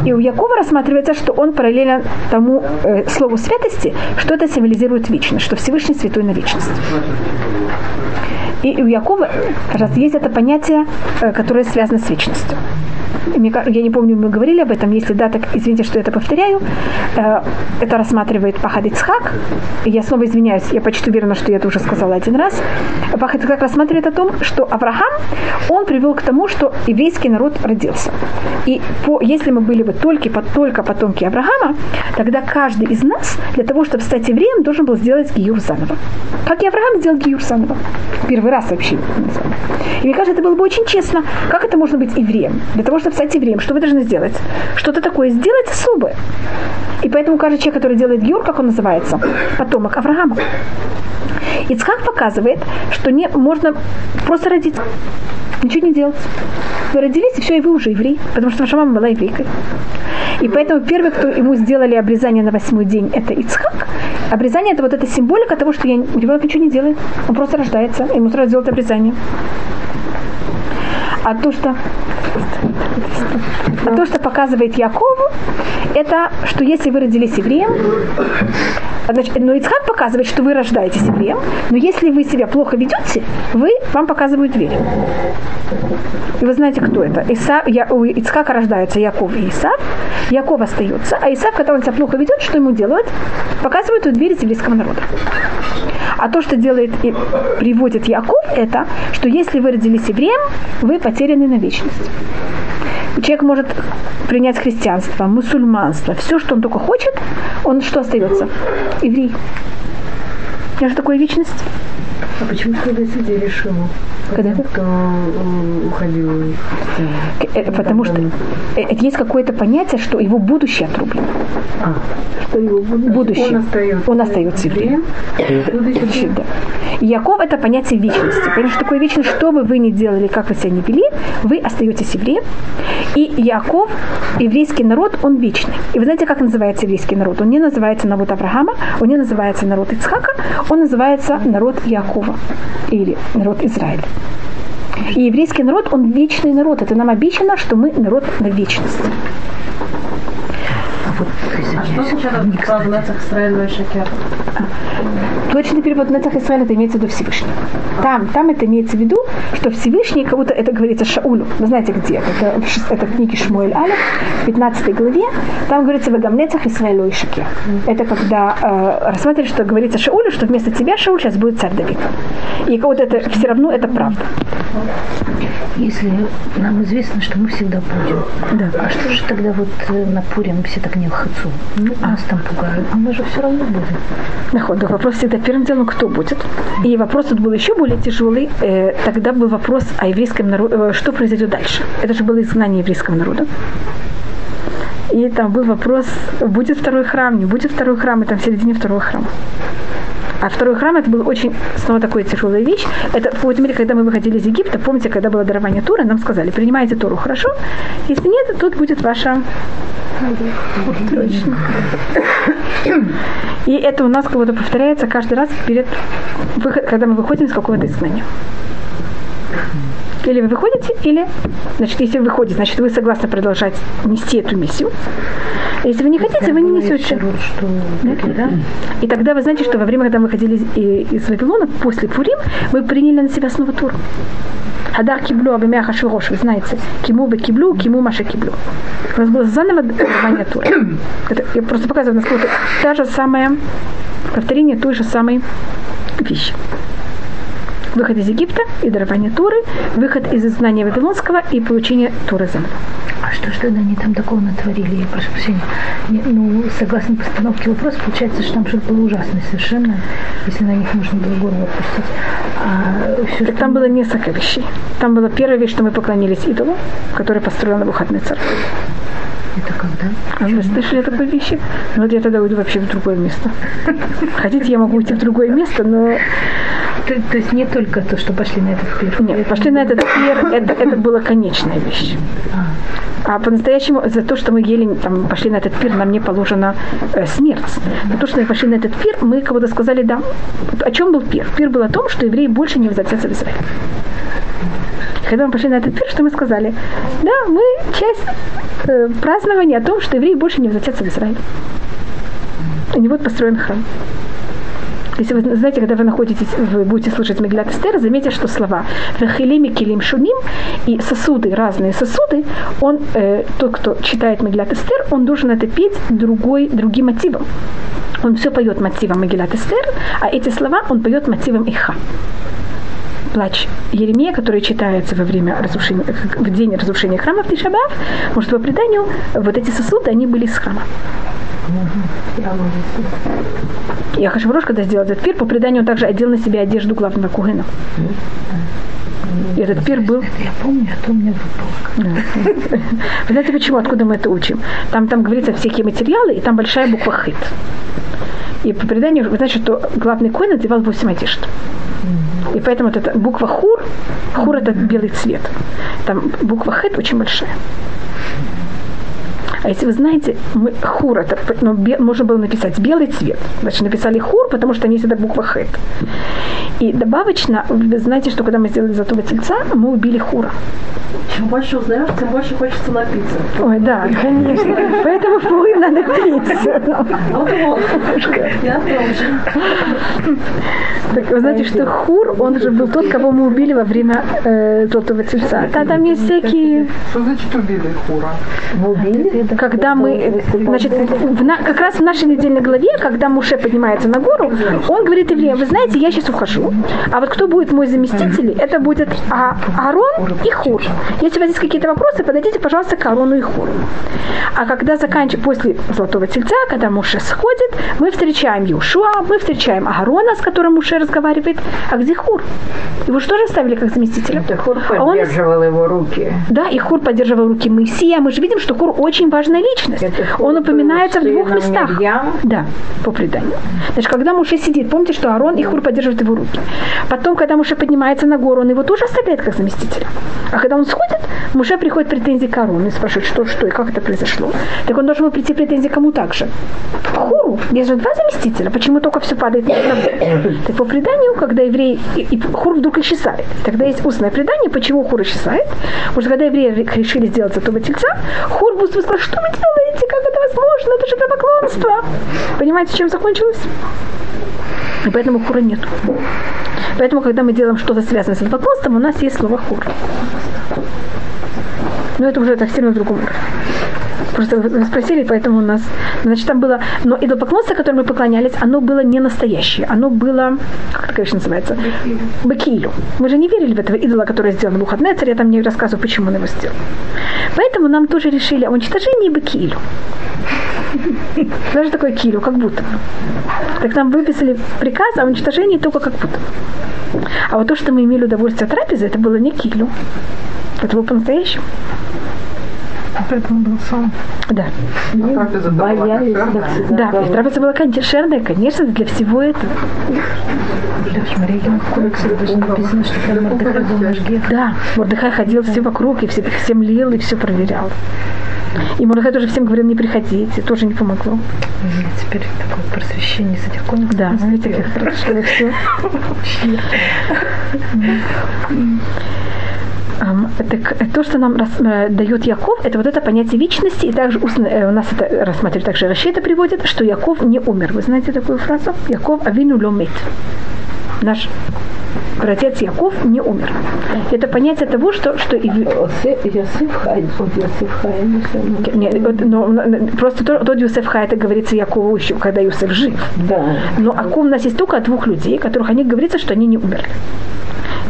И у Якова рассматривается, что он параллельно тому э, слову святости, что это символизирует вечность, что Всевышний святой на вечность. И у Якова, кажется, есть это понятие, э, которое связано с вечностью я не помню, мы говорили об этом, если да, так извините, что я это повторяю, э, это рассматривает Пахад Ицхак, я снова извиняюсь, я почти уверена, что я это уже сказала один раз, Пахад Ицхак рассматривает о том, что Авраам, он привел к тому, что еврейский народ родился. И по, если мы были бы только, только потомки Авраама, тогда каждый из нас для того, чтобы стать евреем, должен был сделать Гиюр заново. Как и Авраам сделал Гиюр заново. Первый раз вообще. И мне кажется, это было бы очень честно. Как это можно быть евреем? Для того, чтобы стать евреем, что вы должны сделать? Что-то такое сделать особое. И поэтому каждый человек, который делает гюр, как он называется, потомок Авраама. Ицхак показывает, что не можно просто родиться. Ничего не делать. Вы родились, и все, и вы уже еврей, потому что ваша мама была еврейкой. И поэтому первый, кто ему сделали обрезание на восьмой день, это Ицхак. Обрезание это вот эта символика того, что я, ребенок ничего не делает. Он просто рождается, ему сразу делают обрезание. А то, что а то, что показывает Якову, это, что если вы родились евреем, значит, но Ицхак показывает, что вы рождаетесь евреем, но если вы себя плохо ведете, вы, вам показывают дверь. И вы знаете, кто это? Иса, я, у Ицхака рождаются Яков и Исав. Яков остается, а Исав, когда он себя плохо ведет, что ему делают? Показывают у двери еврейского народа. А то, что делает и приводит Яков, это, что если вы родились евреем, вы потеряны на вечность. Человек может принять христианство, мусульманство, все, что он только хочет, он что остается? Еврей. Я же такое вечность. А почему тогда сидели решил? Когда? Кто э, уходил э, Потому что э, есть какое-то понятие, что его будущее отрублено. А, что его будущее? будущее. Он остается, он остается евреем. Будущее. Да. Яков это понятие вечности. Потому что такое вечность, что бы вы ни делали, как вы себя не вели, вы остаетесь евреем. И Яков, еврейский народ, он вечный. И вы знаете, как называется еврейский народ? Он не называется народ Авраама, он не называется народ Ицхака, он называется народ Якова или народ Израиля. И еврейский народ, он вечный народ. Это нам обещано, что мы народ на вечность. вот, а что означает фраза «Нецах Исраэль шакер»? Точный перевод Нецах Исраэль это имеется в виду Всевышний. Там, там это имеется в виду, что Всевышний, как будто это говорится Шаулю. Вы знаете где? Это, это в книге Шмуэль в 15 главе. Там говорится «Вагам Нецах Исраэль шакер». Это когда э, рассматривается, что говорится Шаулю, что вместо тебя, Шауль, сейчас будет царь Давид. И вот это все равно это правда. Если нам известно, что мы всегда будем, да. а что же тогда вот э, на Пурим все так не в хацу? Ну, нас там пугают, а мы же все равно будем. Наход, вопрос всегда первым делом, кто будет. И вопрос тут был еще более тяжелый. Э, тогда был вопрос о еврейском народе, э, что произойдет дальше. Это же было изгнание еврейского народа. И там был вопрос, будет второй храм, не будет второй храм, и там в середине второго храма. А второй храм это был очень снова такая тяжелая вещь. Это в мере, когда мы выходили из Египта, помните, когда было дарование Тура, нам сказали, принимайте Туру хорошо, если нет, тут будет ваша. И это у нас как будто повторяется каждый раз перед выход, когда мы выходим из какого-то изгнания. Или вы выходите, или, значит, если вы выходите, значит, вы согласны продолжать нести эту миссию. Если вы не хотите, вы не несете. Да? И тогда вы знаете, что во время, когда мы выходили из, из Вавилона, после Пурим, мы приняли на себя снова тур. Хадар киблю абимя хашвирош, вы знаете, киму бы киблю, киму маша киблю. У нас было заново дарование тура. <coughs> Это, я просто показываю, насколько та же самая повторение той же самой вещи выход из Египта и дарование Туры, выход из изгнания Вавилонского и получение Туры заново. А что ж тогда они там такого натворили? Я прошу прощения. Не, ну, согласно постановке вопроса, получается, что там что-то было ужасное совершенно, если на них можно было горло опустить. А все, так там было несколько вещей. Там была первая вещь, что мы поклонились идолу, который построил на выходный церковь. Это когда? А вы слышали такой вещи? Ну, вот я тогда уйду вообще в другое место. Хотите, я могу уйти в другое место, но... То, то есть не только то, что пошли на этот пир? Нет, пошли на этот пир, это, это была конечная вещь. А, а по-настоящему за то, что мы ели, там, пошли на этот пир, нам не положена э, смерть. За то, что мы пошли на этот пир, мы кого-то сказали, да. О чем был пир? Пир был о том, что евреи больше не возвратятся в Израиль. Когда мы пошли на этот пир, что мы сказали? Да, мы часть э, празднования о том, что евреи больше не возвратятся в Израиль. И не будет построен храм. Если вы знаете, когда вы находитесь, вы будете слушать Меглят Эстер, заметьте, что слова «Вахилими килим шуним» и сосуды, разные сосуды, он, э, тот, кто читает Меглят Эстер, он должен это петь другой, другим мотивом. Он все поет мотивом Мегилат Эстер, а эти слова он поет мотивом Иха плач Еремея, который читается во время разрушения, в день разрушения храма в Тишабав, может, по преданию, вот эти сосуды, они были из храма. Я Хашврош, когда сделал этот пир, по преданию он также одел на себя одежду главного кугена. И этот пир был... Я помню, а то у меня. Вы знаете почему? Откуда мы это учим? Там, там говорится всякие материалы, и там большая буква хит. И по преданию, знаете, что главный коин надевал 8 одежд. И поэтому вот эта буква хур, хур это белый цвет. Там буква хет очень большая. А если вы знаете, мы, хур, это, ну, бе, можно было написать белый цвет. Значит, написали хур, потому что они всегда буква хет. И добавочно, вы знаете, что когда мы сделали золотого тельца, мы убили хура. Чем больше узнаешь, тем больше хочется напиться. Ой, да, конечно. Поэтому Пурим надо пить. Вот вот. Я тоже. Так, вы знаете, что Хур, он же был тот, кого мы убили во время э, Золотого Тельца. Да, там есть всякие... Что значит убили Хура? Когда мы, значит, как раз в нашей недельной главе, когда Муше поднимается на гору, он говорит евреям, вы знаете, я сейчас ухожу, а вот кто будет мой заместитель, это будет А- Аарон и Хур. Если у вас есть какие-то вопросы, подойдите, пожалуйста, к Аарону и Хуру. А когда заканчиваем, после Золотого Тельца, когда Муше сходит, мы встречаем Юшуа, мы встречаем Аарона, с которым Муше разговаривает, а где Хур? Его же тоже оставили как заместителя. Хур А он- поддерживал его руки. Да, и Хур поддерживал руки Моисея. Мы же видим, что Хур очень важная личность. Это Хур Он упоминается в двух местах. Мирьям. Да, по преданию. Значит, когда Муше сидит, помните, что Аарон и Хур поддерживают его руки. Потом, когда Муше поднимается на гору, он его тоже оставляет как заместителя. А когда он сходит, Муше приходит претензии к Аарону и спрашивает, что, что и как это произошло. Так он должен был прийти претензии кому также? Хуру. Есть же два заместителя. Почему только все падает на одного? Так по преданию, когда еврей и, и Хур вдруг исчезает. Тогда есть устное предание, почему Хур исчезает. Потому что когда евреи решили сделать золотого тельца, Хур быстро сказал, что вы делаете, как это возможно, это же поклонство. Понимаете, чем закончилось? И поэтому хура нет. Поэтому, когда мы делаем что-то связанное с идолопоклонством, у нас есть слово хур. Но это уже сильно в другом уровне. Просто вы спросили, поэтому у нас... Значит, там было... Но идолопоклонство, которому мы поклонялись, оно было не настоящее. Оно было... Как это, конечно, называется? Бакилю. Мы же не верили в этого идола, который сделал Навуходнецер. Я там не рассказываю, почему он его сделал. Поэтому нам тоже решили о уничтожении Бакилю. Даже такое килю, как будто. Так нам выписали приказ о уничтожении только как будто. А вот то, что мы имели удовольствие от трапезы, это было не килю. Это было по-настоящему. Поэтому был сон. Да. А трапеза была Боялись. Да, и трапеза была кошерная, конечно, для всего этого. Да, Мордыхай ходил все вокруг, и все, всем лил, и все проверял. И Мордыхай тоже всем говорил, не приходите, тоже не помогло. Теперь такое просвещение с этих комиксов. Да, знаете, как все. Так э, то, что нам э, дает Яков, это вот это понятие вечности, и также э, у нас это рассматривает также Раши это приводит, что Яков не умер. Вы знаете такую фразу? Яков авину ломит. Наш братец Яков не умер. Это понятие того, что, что и Йосиф Хай, Йосиф Хай, не знаю. не, вот, но, просто то- тот Юсеф Ха, это говорится Якову еще, когда Юсеф жив. Да. Но о ком у нас есть только о двух людей, которых они говорится, что они не умерли.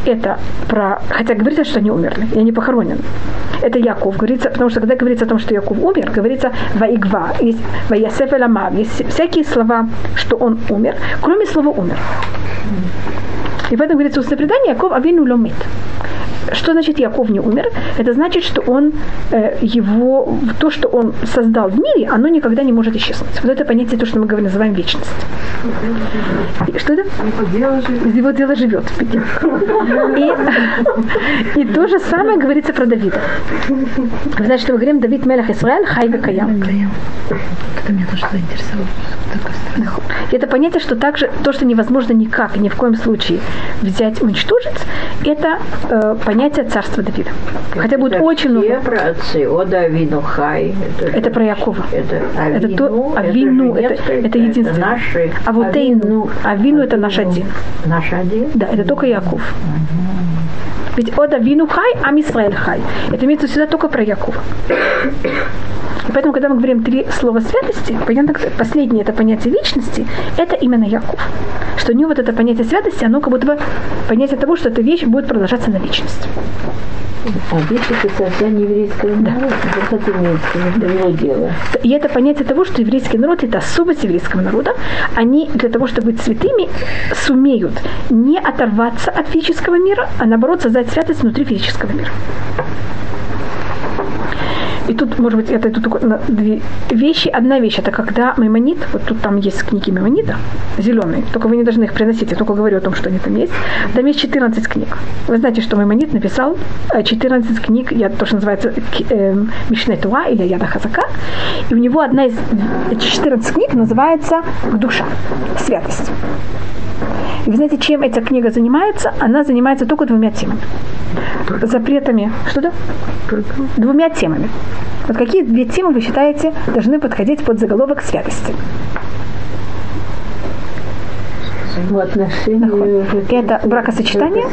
Это про... Хотя говорится, что они умерли, и они похоронены. Это Яков. Говорится, потому что когда говорится о том, что Яков умер, говорится Ваигва, есть Ваясеф Эламав, есть всякие слова, что он умер, кроме слова умер. И в этом говорится устное предание, Яков Авину ломит. Что значит Яков не умер? Это значит, что он э, его, то, что он создал в мире, оно никогда не может исчезнуть. Вот это понятие, то, что мы говорим, называем вечность. И что это? Его дела живет. И, и то же самое говорится про Давида. Что мы говорим, Давид Мелах Исраэль, Каям. Каям. Это меня тоже заинтересовало. И это понятие, что также то, что невозможно никак, ни в коем случае взять, уничтожить, это э, понятие царства Давида. Хотя будет Это очень много. праотцы, о Давину Хай. Это про Якова. Это Это Авину, то, Авину, это, несколько, это единственное. наши. А вот Эйну, Авину это наш один. Наш один? Да, это только Яков. Ведь от Авину Хай, Ам Исраэль Хай. Это имеется сюда только про Якова. И поэтому, когда мы говорим три слова святости, понятно, последнее это понятие вечности, это именно Яков. Что у него вот это понятие святости, оно как будто бы понятие того, что эта вещь будет продолжаться на вечность. А вещи это создание еврейского народа. Виду его дело. И это понятие того, что еврейский народ это особость еврейского народа. Они для того, чтобы быть святыми, сумеют не оторваться от физического мира, а наоборот создать святость внутри физического мира. И тут, может быть, это тут только две вещи. Одна вещь, это когда Маймонит, вот тут там есть книги Маймонита, зеленые, только вы не должны их приносить, я только говорю о том, что они там есть. Там есть 14 книг. Вы знаете, что Маймонит написал 14 книг, я то, что называется э, Мишне или Яда Хазака, и у него одна из 14 книг называется «Душа», «Святость». И вы знаете, чем эта книга занимается? Она занимается только двумя темами. Запретами. Что да? Двумя темами. Вот какие две темы вы считаете должны подходить под заголовок святости? В отношении Это бракосочетание,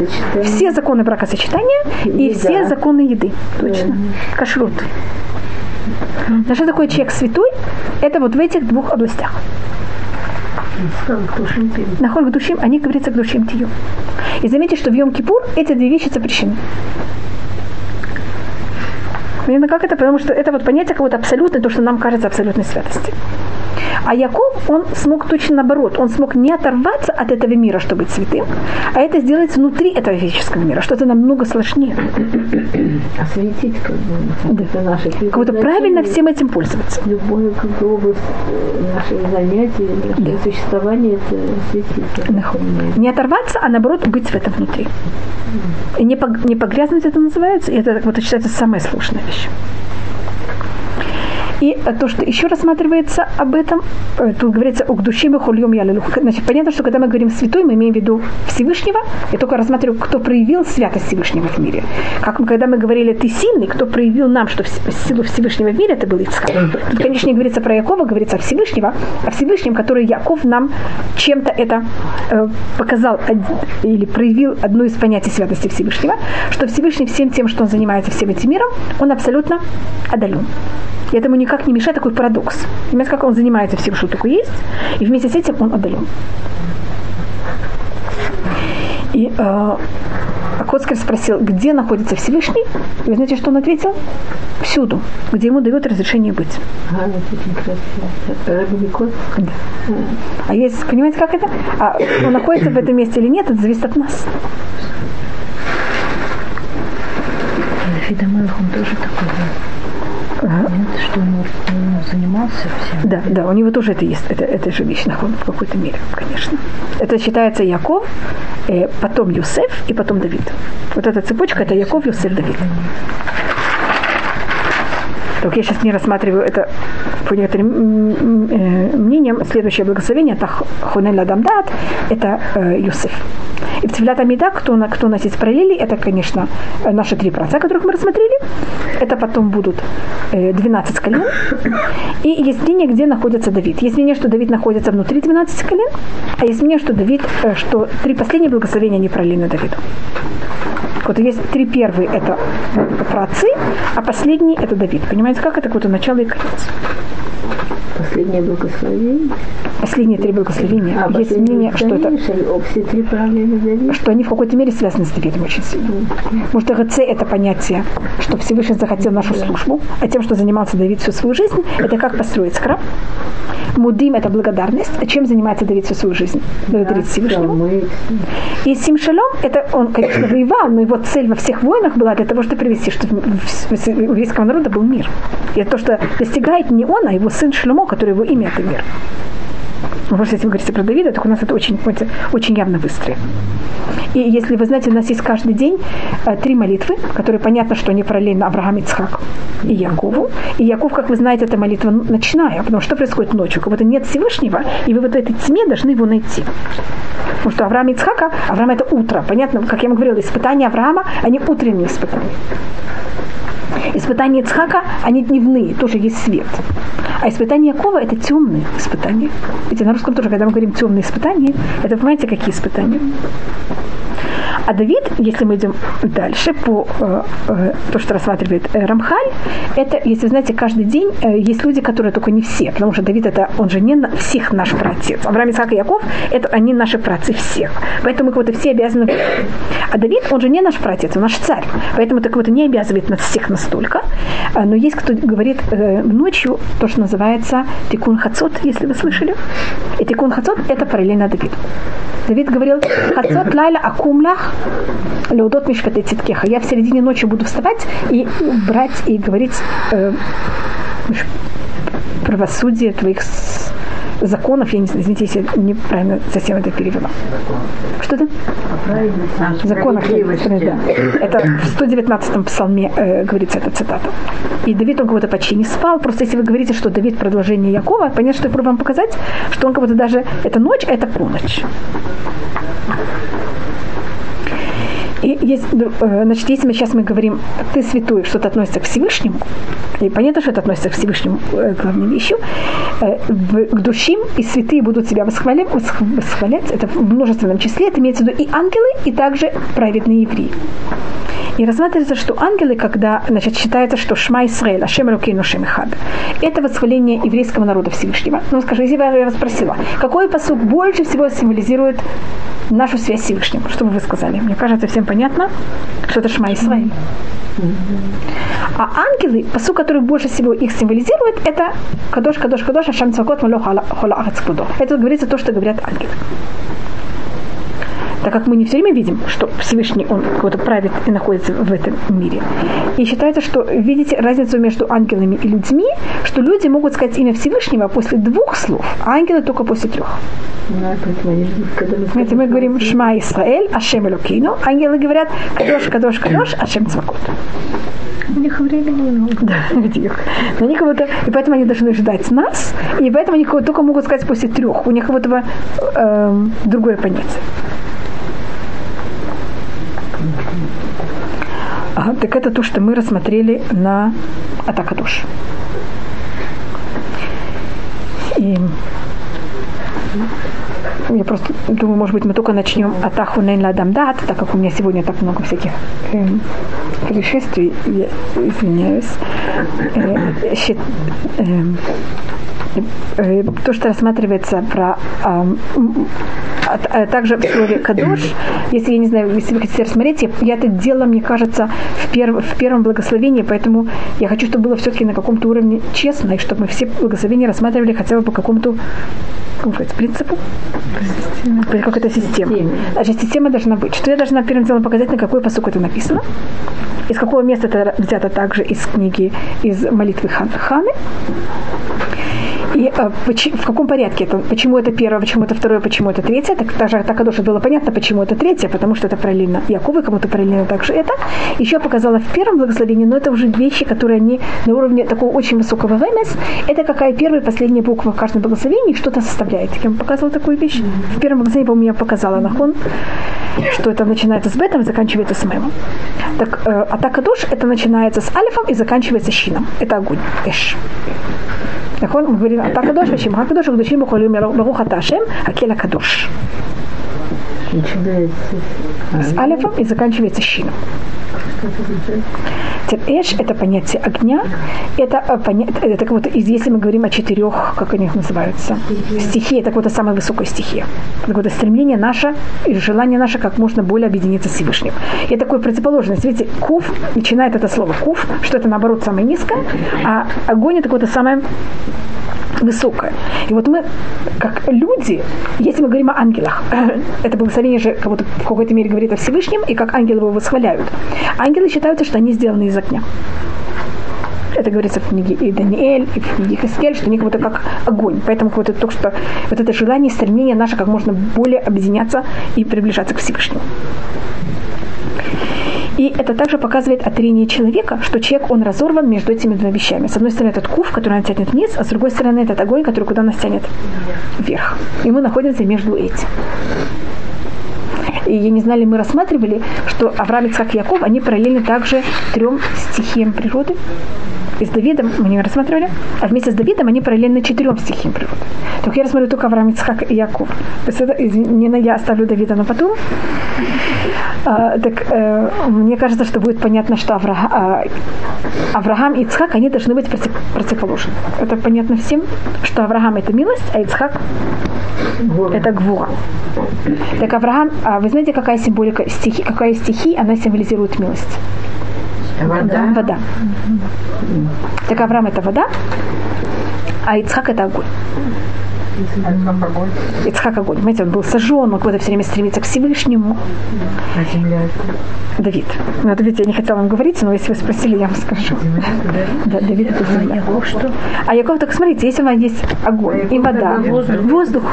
все законы бракосочетания и Еда. все законы еды. Точно. Кашрут. Но что такое человек святой? Это вот в этих двух областях. Нахоль душим, они, говорится, к душим тию. И заметьте, что в Йом-Кипур эти две вещи запрещены. Понятно, как это? Потому что это вот понятие какого-то абсолютное, то, что нам кажется абсолютной святости. А Яков, он смог точно наоборот. Он смог не оторваться от этого мира, чтобы быть святым, а это сделать внутри этого физического мира, что-то намного сложнее. осветить как бы Да. наше Как будто правильно всем этим пользоваться. любую как бы область э, наших занятий, нашего существования это осветить. Не оторваться, а наоборот быть в этом внутри. И не погрязнуть это называется, и это вот считается самая сложная вещь. И э, то, что еще рассматривается об этом, э, тут говорится о душиме хольем ялелух. Значит, понятно, что когда мы говорим святой, мы имеем в виду Всевышнего. Я только рассматриваю, кто проявил святость Всевышнего в мире. Как мы, когда мы говорили, ты сильный, кто проявил нам, что силу Всевышнего в мире, это был Ицхак. Тут, конечно, не говорится про Якова, говорится о Всевышнего, о Всевышнем, который Яков нам чем-то это э, показал или проявил одно из понятий святости Всевышнего, что Всевышний всем тем, что он занимается всем этим миром, он абсолютно отдален. И этому никак не мешает такой парадокс. Понимаете, как он занимается всем, что такое есть, и вместе с этим он отдален. И э, Коцкер спросил, где находится Всевышний, и вы знаете, что он ответил? Всюду, где ему дает разрешение быть. А. А есть, понимаете, как это? А он находится в этом месте или нет, это зависит от нас. Давид Амелах, он тоже такой был. Нет, что он ну, занимался всем. Да, да, у него тоже это есть, это, это же вещь нахон в какой-то мере, конечно. Это считается Яков, э, потом Юсеф и потом Давид. Вот эта цепочка это Яков, Юсеф, Давид. Только я сейчас не рассматриваю это по некоторым э, мнениям. Следующее благословение это Хунель Адамдат, это э, Юсеф. И в Цвилят Амида, кто, у нас есть параллели, это, конечно, э, наши три праца, которых мы рассмотрели. Это потом будут э, 12 колен. И есть мнение, где находится Давид. Есть мнение, что Давид находится внутри 12 колен, а есть мнение, что Давид, э, что три последние благословения не параллельны Давиду. Вот есть три первые это праотцы, а последний это Давид. Понимаете, как это какое-то начало и конец. Последнее благословение. Последние три благословения. А, есть мнение, что это что они в какой-то мере связаны с Давидом очень сильно. Потому что ГЦ это понятие, что Всевышний захотел нашу службу, а тем, что занимался Давид всю свою жизнь, это как построить храм. Мудим это благодарность. А чем занимается Давид всю свою жизнь? Благодарит Всевышнему. Мы И Симшалом, это он, конечно, воевал, но его цель во всех войнах была для того, чтобы привести, чтобы у еврейского народа был мир. И это то, что достигает не он, а его сын Шломо, который его имя это мир. Просто если вы говорите про Давида, так у нас это очень, очень явно выстроено. И если вы знаете, у нас есть каждый день э, три молитвы, которые понятно, что они параллельно Аврааму, Ицхаку и Якову. И Яков, как вы знаете, это молитва ночная, потому что что происходит ночью? Как будто нет Всевышнего, и вы в этой тьме должны его найти. Потому что Авраам Ицхака, Авраам это утро. Понятно, как я вам говорила, испытания Авраама, они утренние испытания. Испытания Ицхака, они дневные, тоже есть свет. А испытания Якова это темные испытания. Ведь на русском тоже, когда мы говорим темные испытания, это понимаете, какие испытания? А Давид, если мы идем дальше по э, э, то, что рассматривает э, Рамхаль, это, если знаете, каждый день э, есть люди, которые только не все, потому что Давид это, он же не на всех наш праотец. Авраам, Исаак и Яков, это они наши праотцы всех. Поэтому как будто все обязаны. А Давид, он же не наш праотец, он наш царь. Поэтому это как будто не обязывает нас всех настолько. А, Но есть кто говорит э, ночью то, что называется тикун хацот, если вы слышали. И тикун хацот – это параллельно Давиду. Давид говорил, хацот лайла акумлях леудот мишпаты циткеха. Я в середине ночи буду вставать и брать и говорить э, правосудие твоих законов, я не знаю, извините, если я неправильно совсем это перевела. Что это? Законов. Да. Это в 119-м псалме э, говорится эта цитата. И Давид, он кого-то почти не спал. Просто если вы говорите, что Давид продолжение Якова, понятно, что я пробую вам показать, что он кого-то даже... Это ночь, а это полночь. И есть, э, значит, если мы сейчас мы говорим, ты святой, что-то относится к Всевышнему, и понятно, что это относится к Всевышнему э, главной вещью, э, к душим и святые будут себя восхвалять, восхвалять, это в множественном числе, это имеется в виду и ангелы, и также праведные евреи. И рассматривается, что ангелы, когда значит, считается, что Шма Исраэль, Ашем Рукейну Шемихад, это восхваление еврейского народа Всевышнего. Ну, скажи, если я вас спросила, какой посуд больше всего символизирует нашу связь с Всевышним? Что бы вы сказали? Мне кажется, всем понятно, что это Шма Исраэль. А ангелы, посуд, который больше всего их символизирует, это Кадош, Кадош, Кадош, Ашам Цвакот, Малох, Хола, Это говорится то, что говорят ангелы так как мы не все время видим, что Всевышний, он кого-то правит и находится в этом мире. И считается, что видите разницу между ангелами и людьми, что люди могут сказать имя Всевышнего после двух слов, а ангелы только после трех. Это мы говорим Шма Исраэль, Ашем Элокейну. Ангелы говорят Кадош, Кадош, Кадош, Ашем Цвакот. У них времени много. Да, Но они кого-то, и поэтому они должны ждать нас, и поэтому они только могут сказать после трех. У них как будто э, другое понятие. Ага, так это то, что мы рассмотрели на атака душ. И я просто думаю, может быть, мы только начнем атаху нейн ладам дат, так как у меня сегодня так много всяких э, происшествий, я извиняюсь. Э, щит, э, то, что рассматривается про э, а также в слове кадош, если я не знаю, если вы хотите рассмотреть, я, я это делала, мне кажется, в, перв, в первом благословении, поэтому я хочу, чтобы было все-таки на каком-то уровне честно, и чтобы мы все благословения рассматривали хотя бы по какому-то как сказать, принципу, по какой-то системе. Значит, система должна быть. Что я должна первым делом показать, на какой посук это написано, из какого места это взято также из книги, из молитвы Хан, Ханы, и э, в каком порядке это, почему это первое, почему это второе, почему это третье. Так даже так Адоша было понятно, почему это третье, потому что это параллельно Якову, кому-то параллельно также это. Еще показала в первом благословении, но это уже вещи, которые они на уровне такого очень высокого ВМС. Это какая первая и последняя буква в каждом благословении что-то составляет. Я вам показывала такую вещь. В первом благословении, по-моему, я показала Нахон, что это начинается с бетом и заканчивается с мемом. Так, э, атака душ это начинается с алифом и заканчивается щином. Это огонь. Эш. נכון? הוא говорит, אתה קדוש ושמך קדוש וקדושים יכולים ברוך אתה השם, הקל הקדוש. С алифом и заканчивается щином. Эш – это понятие огня, это, э, понятие, это как вот, если мы говорим о четырех, как они их называются, стихии, это какое-то самая высокая стихия. Это какое-то стремление наше и желание наше как можно более объединиться с Всевышним. И такое противоположность. Видите, кув начинает это слово кув, что это наоборот самое низкое, а огонь это какое-то самое высокое. И вот мы, как люди, если мы говорим о ангелах, это благословение же как будто в какой-то мере говорит о Всевышнем, и как ангелы его восхваляют. Ангелы считаются, что они сделаны из огня. Это говорится в книге и Даниэль, и в книге Хискель, что они как будто как огонь. Поэтому вот это, только что вот это желание, стремление наше как можно более объединяться и приближаться к Всевышнему. И это также показывает отрение человека, что человек, он разорван между этими двумя вещами. С одной стороны, этот кув, который он тянет вниз, а с другой стороны, этот огонь, который куда нас тянет вверх. И мы находимся между этим. И я не знали, мы рассматривали, что Авраам, Ицхак и Яков, они параллельны также трем стихиям природы. И с Давидом мы не рассматривали, а вместе с Давидом они параллельны четырем стихиям природы. Только я рассмотрю только Авраам, Ицхак и Яков. Извини, я оставлю Давида на потом. А, так э, мне кажется, что будет понятно, что Авраам, а, Авраам и Ицхак, они должны быть против, противоположны. Это понятно всем, что Авраам это милость, а Ицхак это гвура. Так Авраам, а вы знаете, какая символика стихи, какая стихи, она символизирует милость? Вода. Вода. Так Авраам это вода, а Ицхак это огонь. Ицхак огонь. Ицхак огонь. Понимаете, он был сожжен, он куда-то все время стремится к Всевышнему. А земля Давид. Ну, Давид я не хотела вам говорить, но если вы спросили, я вам скажу. Да, Давид это земля. Яков что? А Яков, так смотрите, если у вас есть огонь и вода, воздух.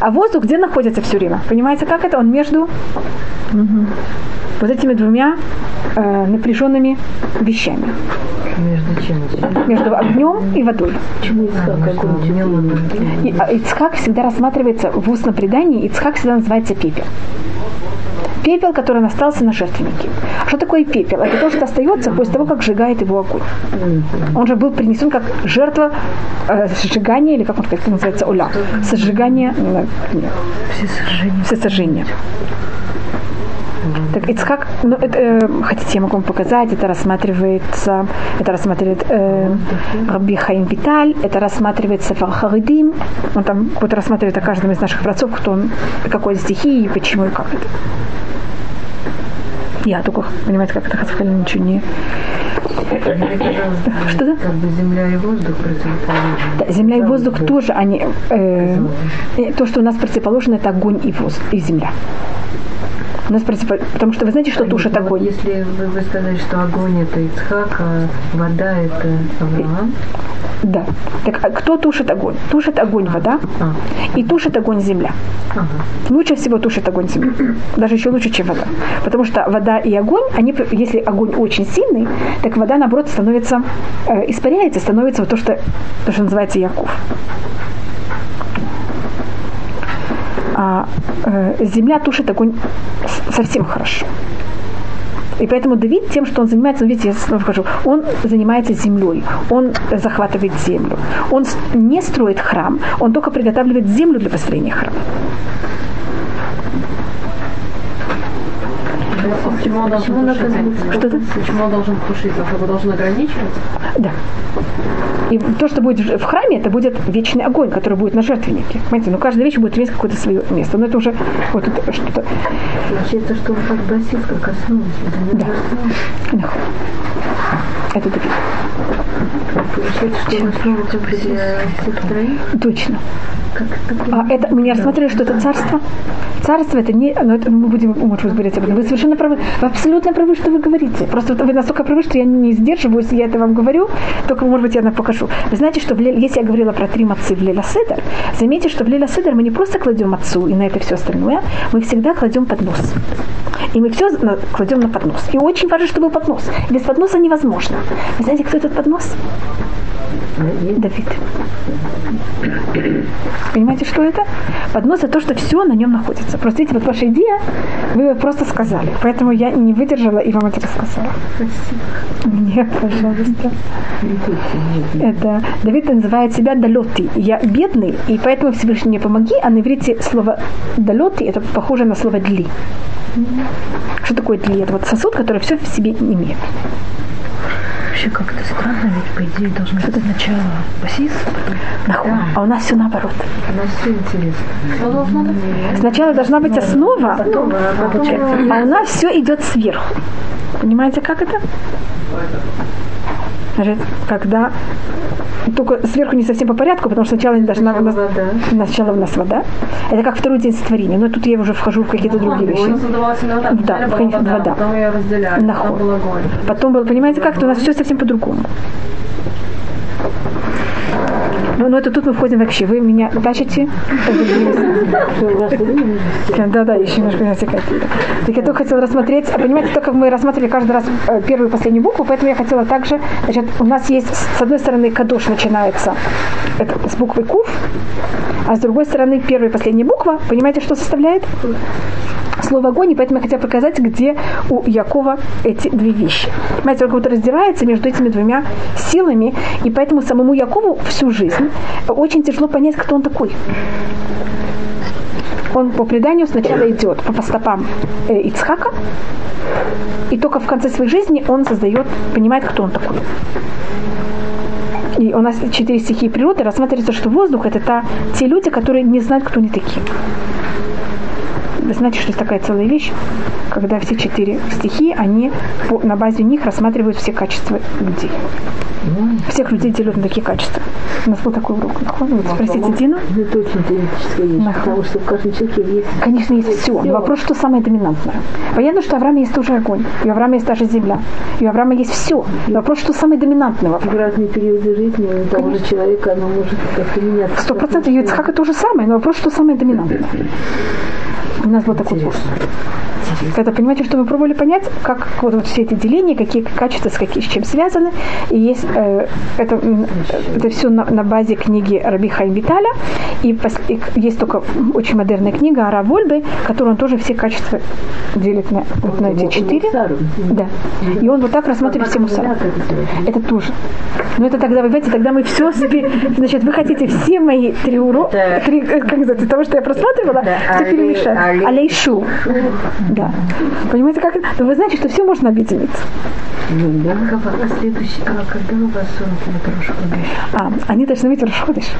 А воздух где находится все время? Понимаете, как это? Он между вот этими двумя э, напряженными вещами. между чем? Между огнем и водой. Почему Ицхак огонь? И, а Ицхак всегда рассматривается в устном предании, Ицхак всегда называется пепел. Пепел, который остался на жертвеннике. Что такое пепел? Это то, что остается после того, как сжигает его огонь. Он же был принесен как жертва э, сжигания, или как он как это называется, э, нет, Все сожжения. все сожжения. Так Ицхак, ну, это, э, хотите, я могу вам показать, это рассматривается, это рассматривает э, Раби Хаим Виталь, это рассматривается Фархаридим, он там будет рассматривает о каждом из наших братцов, кто он, какой стихии, почему, и как это. Я только, понимаете, как это Хасхалин ничего не... Что да? Как бы земля и воздух противоположны. Да, земля и воздух тоже, они, э, то, что у нас противоположно, это огонь и воздух, и земля. Нас противо- Потому что вы знаете, что тушит Вот огонь? Если вы, вы сказали, что огонь это Ицхак, а вода это Авраам, Да. Так а кто тушит огонь? Тушит огонь вода А. и тушит огонь земля. ага. Лучше всего тушит огонь земля. Даже еще лучше, чем вода. Потому что вода и огонь, они, если огонь очень сильный, так вода, наоборот, становится, э, испаряется, становится вот то, что, то, что называется Яков. А э, земля тушит огонь совсем хорошо. И поэтому Давид тем, что он занимается, ну, видите, я снова скажу, он занимается землей, он захватывает землю. Он не строит храм, он только приготавливает землю для построения храма. Почему он должен тушить? Что-то? Почему он должен тушить? Его должен ограничивать? Да. И то, что будет в храме, это будет вечный огонь, который будет на жертвеннике. Понимаете, ну каждая вещь будет иметь какое-то свое место. Но это уже вот это что-то. Получается, что он как бы осиска коснулась. Да. Нахуй. Это Давид. Точно. А это мы не рассматривали, что это царство. Царство это не, но это мы будем, может быть, говорить об этом. Вы совершенно правы. Вы абсолютно правы, что вы говорите. Просто вы настолько правы, что я не сдерживаюсь, я это вам говорю, только, может быть, я нам покажу. Вы знаете, что в если я говорила про три мацы в Леля Седер, заметьте, что в Леля Седер мы не просто кладем мацу и на это все остальное, мы всегда кладем поднос. И мы все кладем на поднос. И очень важно, чтобы был поднос. Без подноса невозможно. Вы знаете, кто этот поднос? Давид. Понимаете, что это? Поднос – это то, что все на нем находится. Просто видите, вот ваша идея, вы ее просто сказали. Поэтому я не выдержала и вам это рассказала. Нет, пожалуйста. Это Давид называет себя далеты. Я бедный, и поэтому Всевышний мне помоги. А на иврите слово далеты это похоже на слово дли. Что такое дли? Это вот сосуд, который все в себе имеет. Вообще как-то странно, ведь по идее должно быть сначала басис, потом Нахуй. А у нас все наоборот. У нас все интересно. Сначала должна быть основа, а у нас все идет сверху. Понимаете, как это? Значит, когда только сверху не совсем по порядку, потому что сначала должна у нас, сначала у нас вода. Это как второй день сотворения. Но тут я уже вхожу в какие-то другие вещи. Он создавался именно так. Да, была вода. Потом ее разделяли. Нахуй. Потом был огонь. Потом было, понимаете, как-то у нас все совсем по-другому. Ну, но это тут мы входим вообще. Вы меня тащите. Да, да, еще немножко всякая Так я только хотела рассмотреть, а понимаете, как мы рассматривали каждый раз э, первую и последнюю букву, поэтому я хотела также, значит, у нас есть с одной стороны кадош начинается это, с буквы кув, а с другой стороны первая и последняя буква, понимаете, что составляет? Слово огонь, и поэтому я хотела показать, где у Якова эти две вещи. Понимаете, он как будто раздевается между этими двумя силами, и поэтому самому Якову всю жизнь очень тяжело понять, кто он такой. Он по преданию сначала идет по стопам э, Ицхака, и только в конце своей жизни он создает, понимает, кто он такой. И у нас четыре стихии природы рассматривается, что воздух это та, те люди, которые не знают, кто они такие. Вы знаете, что есть такая целая вещь, когда все четыре стихии, они по- на базе них рассматривают все качества людей. Всех людей делят на такие качества. У нас был такой урок. Вот спросите Дину. Ну, это очень теоретическая вещь, Нахуй. потому что в каждом человеке есть Конечно, есть все. Но вопрос, что самое доминантное. Понятно, что у Авраама есть тоже огонь. И у Авраама есть даже земля. И у Авраама есть все. Но вопрос, что самое доминантное. в разные периоды жизни у того же человека оно может как-то меняться. Сто процентов Юцхака то же самое, но вопрос, что самое доминантное. Нас Это, понимаете, что мы пробовали понять, как вот, вот все эти деления, какие качества с, какие, с чем связаны. И есть э, это, м, это все на, на базе книги Раби Хайм Виталя. И, и есть только очень модерная книга Ара Вольбы, которую он тоже все качества делит на, вот на эти четыре. Да. И он вот так рассматривает все мусары. Это тоже. Но это тогда, вы понимаете, тогда мы все себе... Значит, вы хотите все мои три урока, три, э, как называется, того, что я просматривала, все перемешать. алей- Алейшу. Да. Понимаете, как это? Вы знаете, что все можно объединить. Хава, а следующий, а когда у вас уроки на Рошходыш? А, они должны быть расходишь.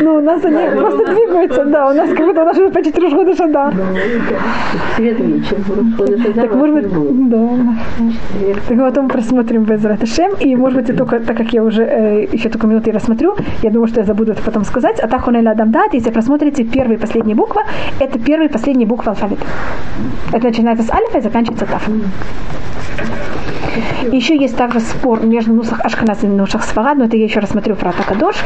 Ну, у нас они просто двигаются, да. У нас как будто у нас уже почти расходишь, да. Свет вечер, Так, может быть, да. Так мы потом просмотрим без Раташем. И, может быть, только, так как я уже э, еще только минуты рассмотрю, я думаю, что я забуду это потом сказать. А Тахунеля Адамдат, если просмотрите первые и последние буквы, это первые и последние буквы алфавита. Это начинается с альфа и заканчивается таф. Еще есть также спор между нусах Ашканаз и нусах Сфарад, но это я еще рассмотрю про Такадош.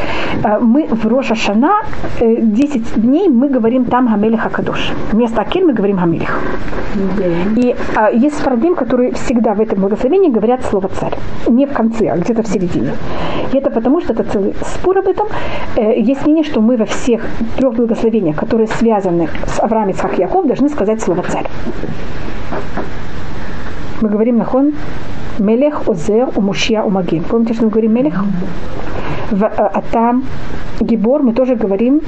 Э, Мы в Роша Шана э, 10 дней мы говорим там Гамелих Акадош. Вместо Акель мы говорим Гамелих. И а, есть спарадим, которые всегда в этом благословении говорят слово царь. Не в конце, а где-то в середине. И это потому, что это целый спор об этом. Э, есть мнение, что мы во всех трех благословениях, которые связаны с Авраам, и Яков, должны сказать слово царь. Мы говорим нахон Мелех, Озер, Умушья, Умагин. Помните, что мы говорим Мелех? В, а там Гибор мы тоже говорим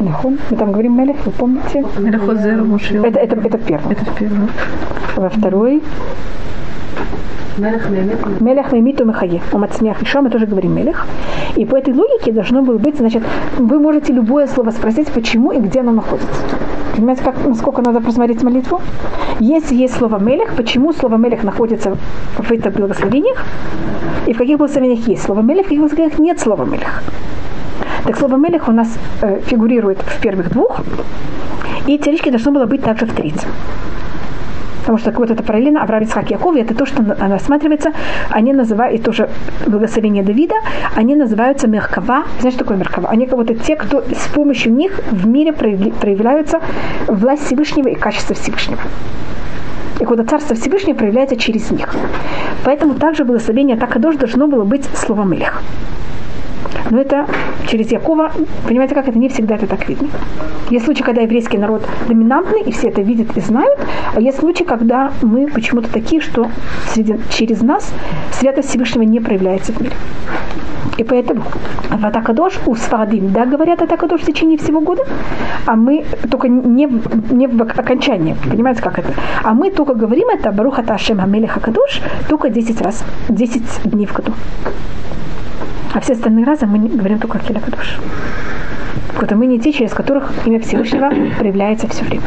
Нахон. Мы там говорим Мелех, вы помните? Мелехозер, Мушил. Это, это, это первый. Это в первом. Во второй Мелех Мемет, Мелех Мемиту Мехае. У Мацмех еще мы тоже говорим Мелех. И по этой логике должно было быть, значит, вы можете любое слово спросить, почему и где оно находится. Понимаете, как, насколько надо просмотреть молитву? Если есть слово Мелех, почему слово Мелех находится в этих благословениях? И в каких благословениях есть слово Мелех, в каких благословениях нет слова Мелех? Так слово Мелех у нас э, фигурирует в первых двух, и теоретически должно было быть также в третьем. Потому что вот это параллельно Авраам, Ицхак, Яков, это то, что рассматривается, они называют, и тоже благословение Давида, они называются Меркава. Знаешь, что такое Меркава? Они как будто те, кто с помощью них в мире проявляются власть Всевышнего и качество Всевышнего. И куда Царство Всевышнего проявляется через них. Поэтому также благословение Такадош должно было быть словом Мелех. Но это через Якова, понимаете, как это не всегда это так видно. Есть случаи, когда еврейский народ доминантный, и все это видят и знают, а есть случаи, когда мы почему-то такие, что среди, через нас святость Всевышнего не проявляется в мире. И поэтому в Атакадош у Сфарадим, да, говорят Атакадош в течение всего года, а мы только не, не в окончании, понимаете, как это? А мы только говорим это Баруха Ташем Амелеха Кадош только 10 раз, 10 дней в году. А все остальные разы мы говорим только Келя Кадош. Вот мы не те, через которых имя Всевышнего проявляется все время.